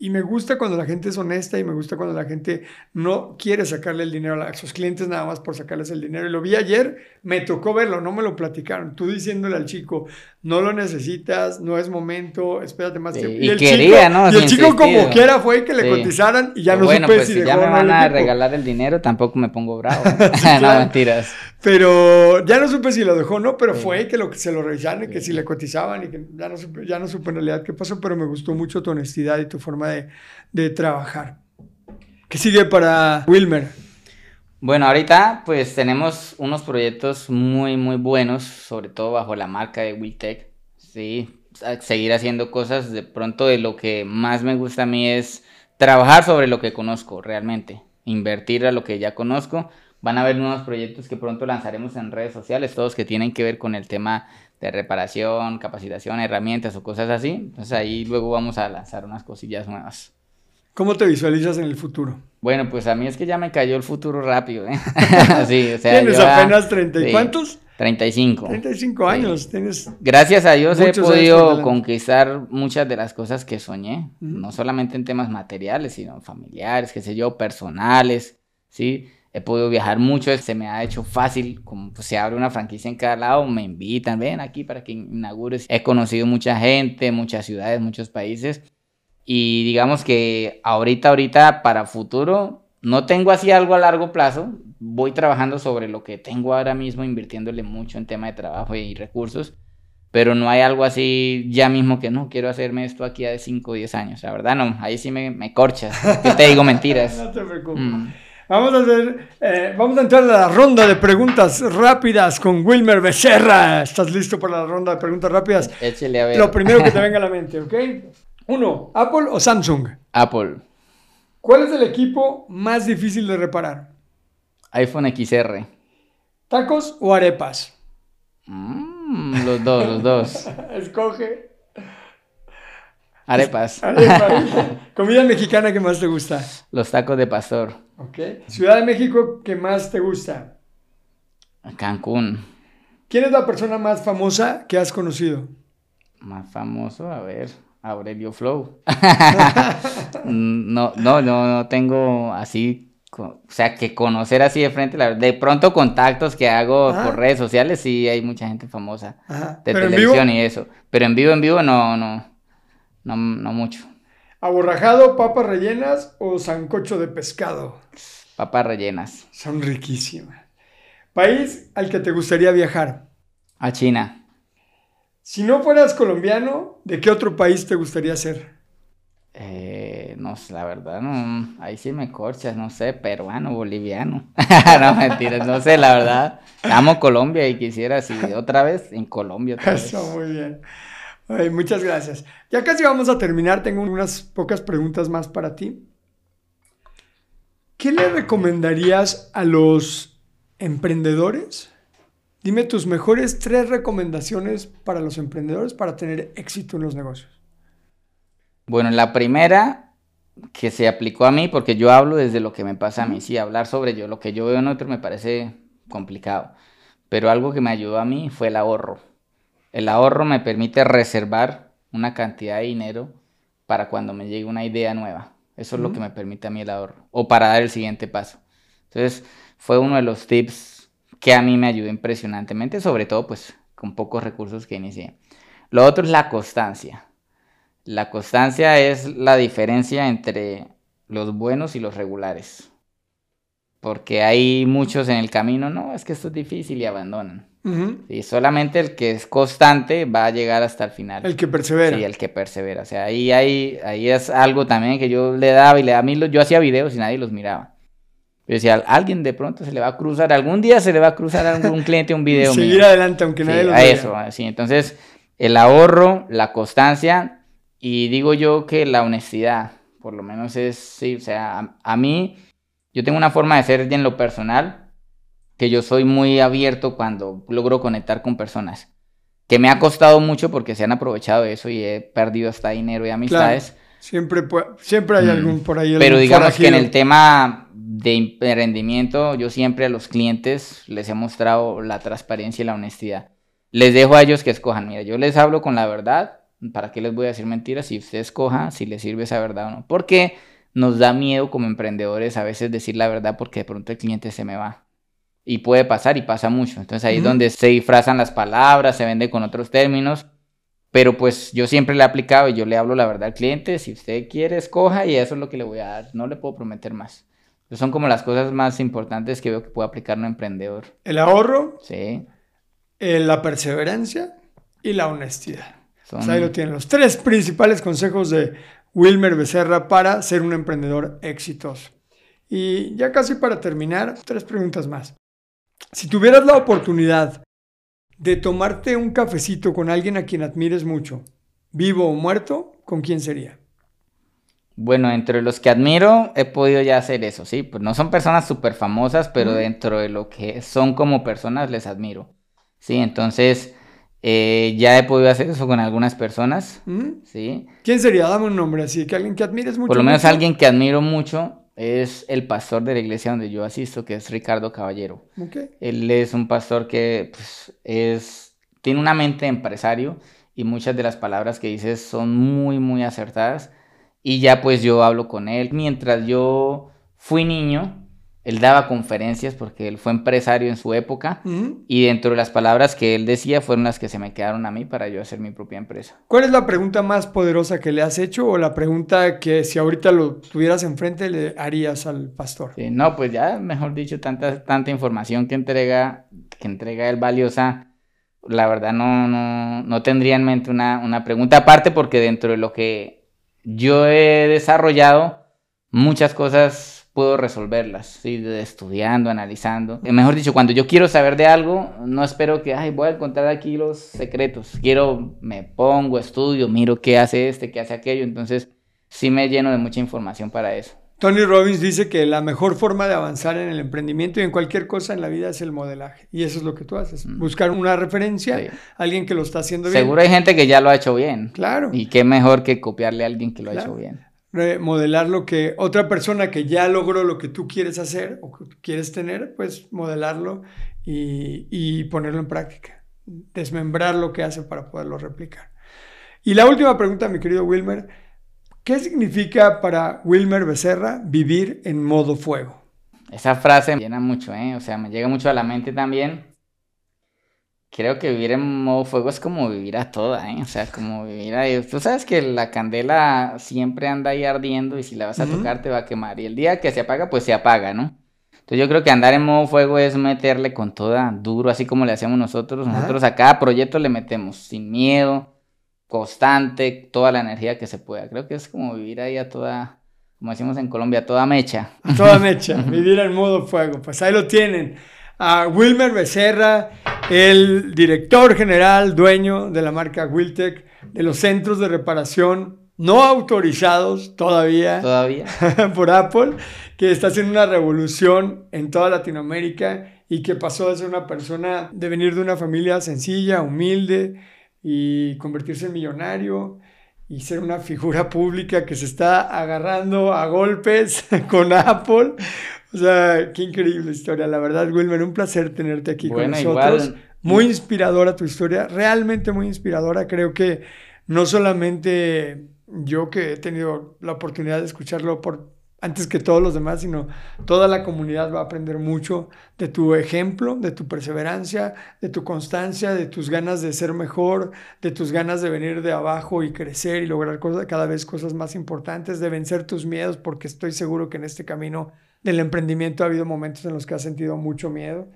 Speaker 1: y me gusta cuando la gente es honesta y me gusta cuando la gente no quiere sacarle el dinero a sus clientes nada más por sacarles el dinero. Y lo vi ayer, me tocó verlo, no me lo platicaron. Tú diciéndole al chico, no lo necesitas, no es momento, espérate más
Speaker 2: Sí,
Speaker 1: tiempo.
Speaker 2: y
Speaker 1: el
Speaker 2: quería,
Speaker 1: chico,
Speaker 2: ¿no?
Speaker 1: Y el
Speaker 2: Así
Speaker 1: chico como quiera fue que le
Speaker 2: Sí.
Speaker 1: cotizaran y ya no
Speaker 2: bueno,
Speaker 1: supe
Speaker 2: pues
Speaker 1: si
Speaker 2: si
Speaker 1: dejó
Speaker 2: ya me van a regalar el dinero, tampoco me pongo bravo. no, mentiras.
Speaker 1: Pero ya no supe si lo dejó o no, pero fue que, lo, se lo revisaron y que si le cotizaban y que ya no, supe, ya no supe en realidad qué pasó, pero me gustó mucho tu honestidad y tu forma de, de trabajar. ¿Qué sigue para Wilmer?
Speaker 2: Bueno, ahorita pues tenemos unos proyectos muy, muy buenos, sobre todo bajo la marca de Wiltec. Sí, seguir haciendo cosas. De pronto de lo que más me gusta a mí es trabajar sobre lo que conozco realmente, invertir a lo que ya conozco. Van a haber nuevos proyectos que pronto lanzaremos en redes sociales, todos que tienen que ver con el tema de reparación, capacitación, herramientas o cosas así. Entonces ahí luego vamos a lanzar unas cosillas nuevas.
Speaker 1: ¿Cómo te visualizas en el futuro?
Speaker 2: Bueno, pues a mí es que ya me cayó el futuro rápido, ¿eh? sí, o sea,
Speaker 1: Tienes
Speaker 2: ya-
Speaker 1: apenas 30 y
Speaker 2: sí,
Speaker 1: cuántos?
Speaker 2: 35.
Speaker 1: 35 años. Tienes
Speaker 2: Gracias a Dios he podido conquistar muchas de las cosas que soñé,
Speaker 1: Ujú.
Speaker 2: no solamente en temas materiales, sino familiares, qué sé yo, personales, ¿sí? He podido viajar mucho, se me ha hecho fácil, como pues, se abre una franquicia en cada lado, me invitan, ven aquí para que inaugures. He conocido mucha gente, muchas ciudades, muchos países. Y digamos que ahorita, ahorita, para futuro, no tengo así algo a largo plazo. Voy trabajando sobre lo que tengo ahora mismo, invirtiéndole mucho en tema de trabajo y recursos. Pero no hay algo así ya mismo que no, quiero hacerme esto aquí a de 5 o 10 años. La verdad, no, ahí sí me, me corchas. ¿Qué te digo mentiras?
Speaker 1: No te preocupes.
Speaker 2: Mm.
Speaker 1: Vamos a hacer, eh, vamos a entrar a la ronda de preguntas rápidas con Wilmer Becerra. ¿Estás listo para la ronda de preguntas rápidas?
Speaker 2: Échale a ver.
Speaker 1: Lo primero que te venga a la mente, ¿ok? Uno, Apple o Samsung.
Speaker 2: Apple,
Speaker 1: ¿Cuál es el equipo más difícil de reparar?
Speaker 2: iPhone XR.
Speaker 1: ¿Tacos o arepas?
Speaker 2: Mm, los dos, los dos.
Speaker 1: Escoge.
Speaker 2: Arepas.
Speaker 1: Arepas. Comida mexicana que más te gusta.
Speaker 2: Los tacos de pastor.
Speaker 1: ¿Ok? Ciudad de México que más te gusta.
Speaker 2: Cancún.
Speaker 1: ¿Quién es la persona más famosa que has conocido?
Speaker 2: Más famoso, a ver, Aurelio Flow. no, no, no, no tengo así, o sea, que conocer así de frente, la verdad. De pronto contactos que hago
Speaker 1: Ajá.
Speaker 2: por redes sociales, sí hay mucha gente famosa
Speaker 1: Ajá.
Speaker 2: de televisión y eso. Pero en vivo, en vivo, no, no, no, no mucho.
Speaker 1: aborrajado, papas rellenas o sancocho de pescado.
Speaker 2: Papas rellenas.
Speaker 1: Son riquísimas. País al que te gustaría viajar.
Speaker 2: A China.
Speaker 1: Si no fueras colombiano, ¿de qué otro país te gustaría ser?
Speaker 2: Eh, no sé, la verdad, no, ahí sí me corchas, no sé, peruano, boliviano. no, mentiras, no sé, la verdad. Amo Colombia y quisiera, si otra vez, en Colombia. Otra
Speaker 1: Eso, muy bien. muchas gracias. Ya casi vamos a terminar, tengo unas pocas preguntas más para ti. ¿Qué le recomendarías a los emprendedores? Dime tus mejores tres recomendaciones para los emprendedores para tener éxito en los negocios.
Speaker 2: Bueno, la primera que se aplicó a mí, porque yo hablo desde lo que me pasa a mí, sí, hablar sobre yo, lo que yo veo en otro me parece complicado, pero algo que me ayudó a mí fue el ahorro. El ahorro me permite reservar una cantidad de dinero para cuando me llegue una idea nueva. Eso es lo que me permite a mí el ahorro, o para dar el siguiente paso. Entonces, fue uno de los tips que a mí me ayudó impresionantemente, sobre todo pues con pocos recursos que inicié. Lo otro es la constancia. La constancia es la diferencia entre los buenos y los regulares. Porque hay muchos en el camino, no, es que esto es difícil y abandonan. Y solamente el que es constante va a llegar hasta el final.
Speaker 1: El que persevera.
Speaker 2: Sí, el que persevera. O sea, ahí, ahí, ahí es algo también que yo le daba y le daba a mí, yo hacía videos y nadie los miraba. Yo decía, alguien de pronto se le va a cruzar, algún día se le va a cruzar a algún cliente un video.
Speaker 1: Seguir adelante aunque nadie lo
Speaker 2: vea. Eso, sí. Entonces, el ahorro, la constancia y digo yo que la honestidad, por lo menos es, sí, o sea, a, mí, yo tengo una forma de ser en lo personal, que yo soy muy abierto cuando logro conectar con personas, que me ha costado mucho porque se han aprovechado de eso y he perdido hasta dinero y amistades.
Speaker 1: Siempre, siempre hay mm. algún por ahí.
Speaker 2: Pero digamos que en el tema de emprendimiento, yo siempre a los clientes les he mostrado la transparencia y la honestidad. Les dejo a ellos que escojan. Mira, yo les hablo con la verdad ¿Para qué les voy a decir mentiras si usted escoja si le sirve esa verdad o no? Porque nos da miedo como emprendedores a veces decir la verdad porque de pronto el cliente se me va. Y puede pasar y pasa mucho. Entonces ahí es donde se disfrazan las palabras, se vende con otros términos. Pero pues yo siempre le he aplicado y yo le hablo la verdad al cliente. Si usted quiere, escoja y eso es lo que le voy a dar. No le puedo prometer más. Son como las cosas más importantes que veo que puede aplicar un emprendedor.
Speaker 1: El ahorro.
Speaker 2: Sí.
Speaker 1: Eh, la perseverancia y la honestidad ahí lo tienen, los tres principales consejos de Wilmer Becerra para ser un emprendedor exitoso. Y ya casi para terminar, tres preguntas más. Si tuvieras la oportunidad de tomarte un cafecito con alguien a quien admires mucho, vivo o muerto, ¿con quién sería?
Speaker 2: Bueno, entre los que admiro he podido ya hacer eso, sí, pues no son personas súper famosas, pero dentro de lo que son como personas les admiro. Sí, entonces eh, ya he podido hacer eso con algunas personas, ¿sí?
Speaker 1: ¿Quién sería? Dame un nombre así, que alguien que admires mucho.
Speaker 2: Por lo menos alguien que admiro mucho es el pastor de la iglesia donde yo asisto, que es Ricardo Caballero. Él es un pastor que pues, es, tiene una mente de empresario y muchas de las palabras que dice son muy, muy acertadas. Y ya pues yo hablo con él. Mientras yo fui niño, él daba conferencias porque él fue empresario en su época y dentro de las palabras que él decía fueron las que se me quedaron a mí para yo hacer mi propia empresa.
Speaker 1: ¿Cuál es la pregunta más poderosa que le has hecho o la pregunta que si ahorita lo tuvieras enfrente le harías al pastor?
Speaker 2: no, pues ya, mejor dicho, tanta, tanta información que entrega, que entrega él valiosa, la verdad no, no, no tendría en mente una, una pregunta aparte porque dentro de lo que yo he desarrollado, muchas cosas puedo resolverlas, ¿sí? estudiando, analizando. Eh, mejor dicho, cuando yo quiero saber de algo, no espero que, ay, voy a encontrar aquí los secretos. Quiero, me pongo, estudio, miro qué hace este, qué hace aquello. Entonces, sí me lleno de mucha información para eso.
Speaker 1: Tony Robbins dice que la mejor forma de avanzar en el emprendimiento y en cualquier cosa en la vida es el modelaje. Y eso es lo que tú haces. Mm. Buscar una referencia, alguien que lo está haciendo bien.
Speaker 2: Seguro hay gente que ya lo ha hecho bien.
Speaker 1: Claro.
Speaker 2: Y qué mejor que copiarle a alguien que lo ha hecho bien
Speaker 1: modelar lo que otra persona que ya logró lo que tú quieres hacer o que quieres tener, pues modelarlo y, ponerlo en práctica, desmembrar lo que hace para poderlo replicar. Y la última pregunta, mi querido Wilmer, ¿qué significa para Wilmer Becerra vivir en modo fuego?
Speaker 2: Esa frase me llena mucho, ¿eh? o sea, me llega mucho a la mente también creo que vivir en modo fuego es como vivir a toda, ¿eh? O sea, como vivir ahí. Tú sabes que la candela siempre anda ahí ardiendo y si la vas a tocar te va a quemar. Y el día que se apaga, pues se apaga, ¿no? Entonces yo creo que andar en modo fuego es meterle con toda duro, así como le hacemos nosotros. Nosotros a cada proyecto le metemos sin miedo, constante, toda la energía que se pueda. Creo que es como vivir ahí a toda, como decimos en Colombia, a toda mecha.
Speaker 1: A toda mecha, vivir en modo fuego. Pues ahí lo tienen. A Wilmer Becerra, el director general, dueño de la marca Wiltec, de los centros de reparación no autorizados todavía,
Speaker 2: todavía.
Speaker 1: por Apple, que está haciendo una revolución en toda Latinoamérica y que pasó de ser una persona, de venir de una familia sencilla, humilde y convertirse en millonario y ser una figura pública que se está agarrando a golpes con Apple. O sea, qué increíble historia. La verdad, Wilmer, un placer tenerte aquí con nosotros. Muy inspiradora tu historia, realmente muy inspiradora. Creo que no solamente yo que he tenido la oportunidad de escucharlo por antes que todos los demás, sino toda la comunidad va a aprender mucho de tu ejemplo, de tu perseverancia, de tu constancia, de tus ganas de ser mejor, de tus ganas de venir de abajo y crecer y lograr cada vez cosas más importantes, de vencer tus miedos, porque estoy seguro que en este camino del emprendimiento ha habido momentos en los que has sentido mucho miedo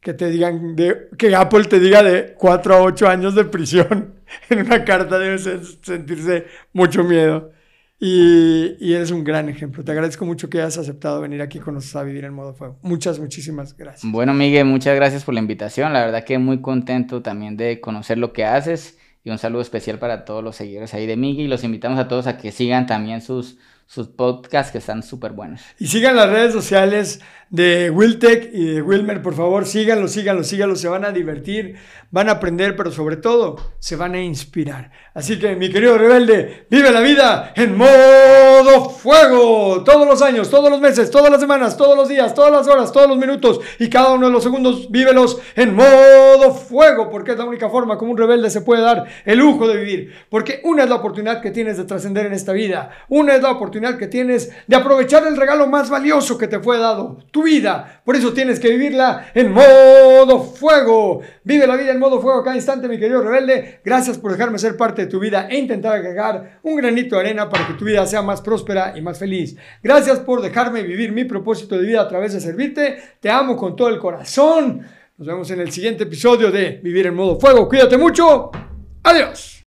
Speaker 1: que te digan, que Apple te diga de 4 a 8 años de prisión en una carta debe sentirse mucho miedo. Y, eres un gran ejemplo. Te agradezco mucho que hayas aceptado venir aquí con nosotros a vivir en modo fuego. Muchas, muchísimas gracias.
Speaker 2: Bueno, Miguel, muchas gracias por la invitación. La verdad que muy contento también de conocer lo que haces. Y un saludo especial para todos los seguidores ahí de Miguel. Y los invitamos a todos a que sigan también sus, sus podcasts que están súper buenos.
Speaker 1: Y sigan las redes sociales de Wiltech y de Wilmer, por favor, síganlo, síganlo, síganlo, se van a divertir, van a aprender, pero sobre todo se van a inspirar. Así que, mi querido rebelde, vive la vida en modo fuego, todos los años, todos los meses, todas las semanas, todos los días, todas las horas, todos los minutos y cada uno de los segundos, vívelos en modo fuego, porque es la única forma como un rebelde se puede dar el lujo de vivir, porque una es la oportunidad que tienes de trascender en esta vida, una es la oportunidad que tienes de aprovechar el regalo más valioso que te fue dado vida. Por eso tienes que vivirla en modo fuego. Vive la vida en modo fuego cada instante, mi querido rebelde. Gracias por dejarme ser parte de tu vida e intentar agregar un granito de arena para que tu vida sea más próspera y más feliz. Gracias por dejarme vivir mi propósito de vida a través de servirte. Te amo con todo el corazón. Nos vemos en el siguiente episodio de Vivir en modo fuego. Cuídate mucho. Adiós.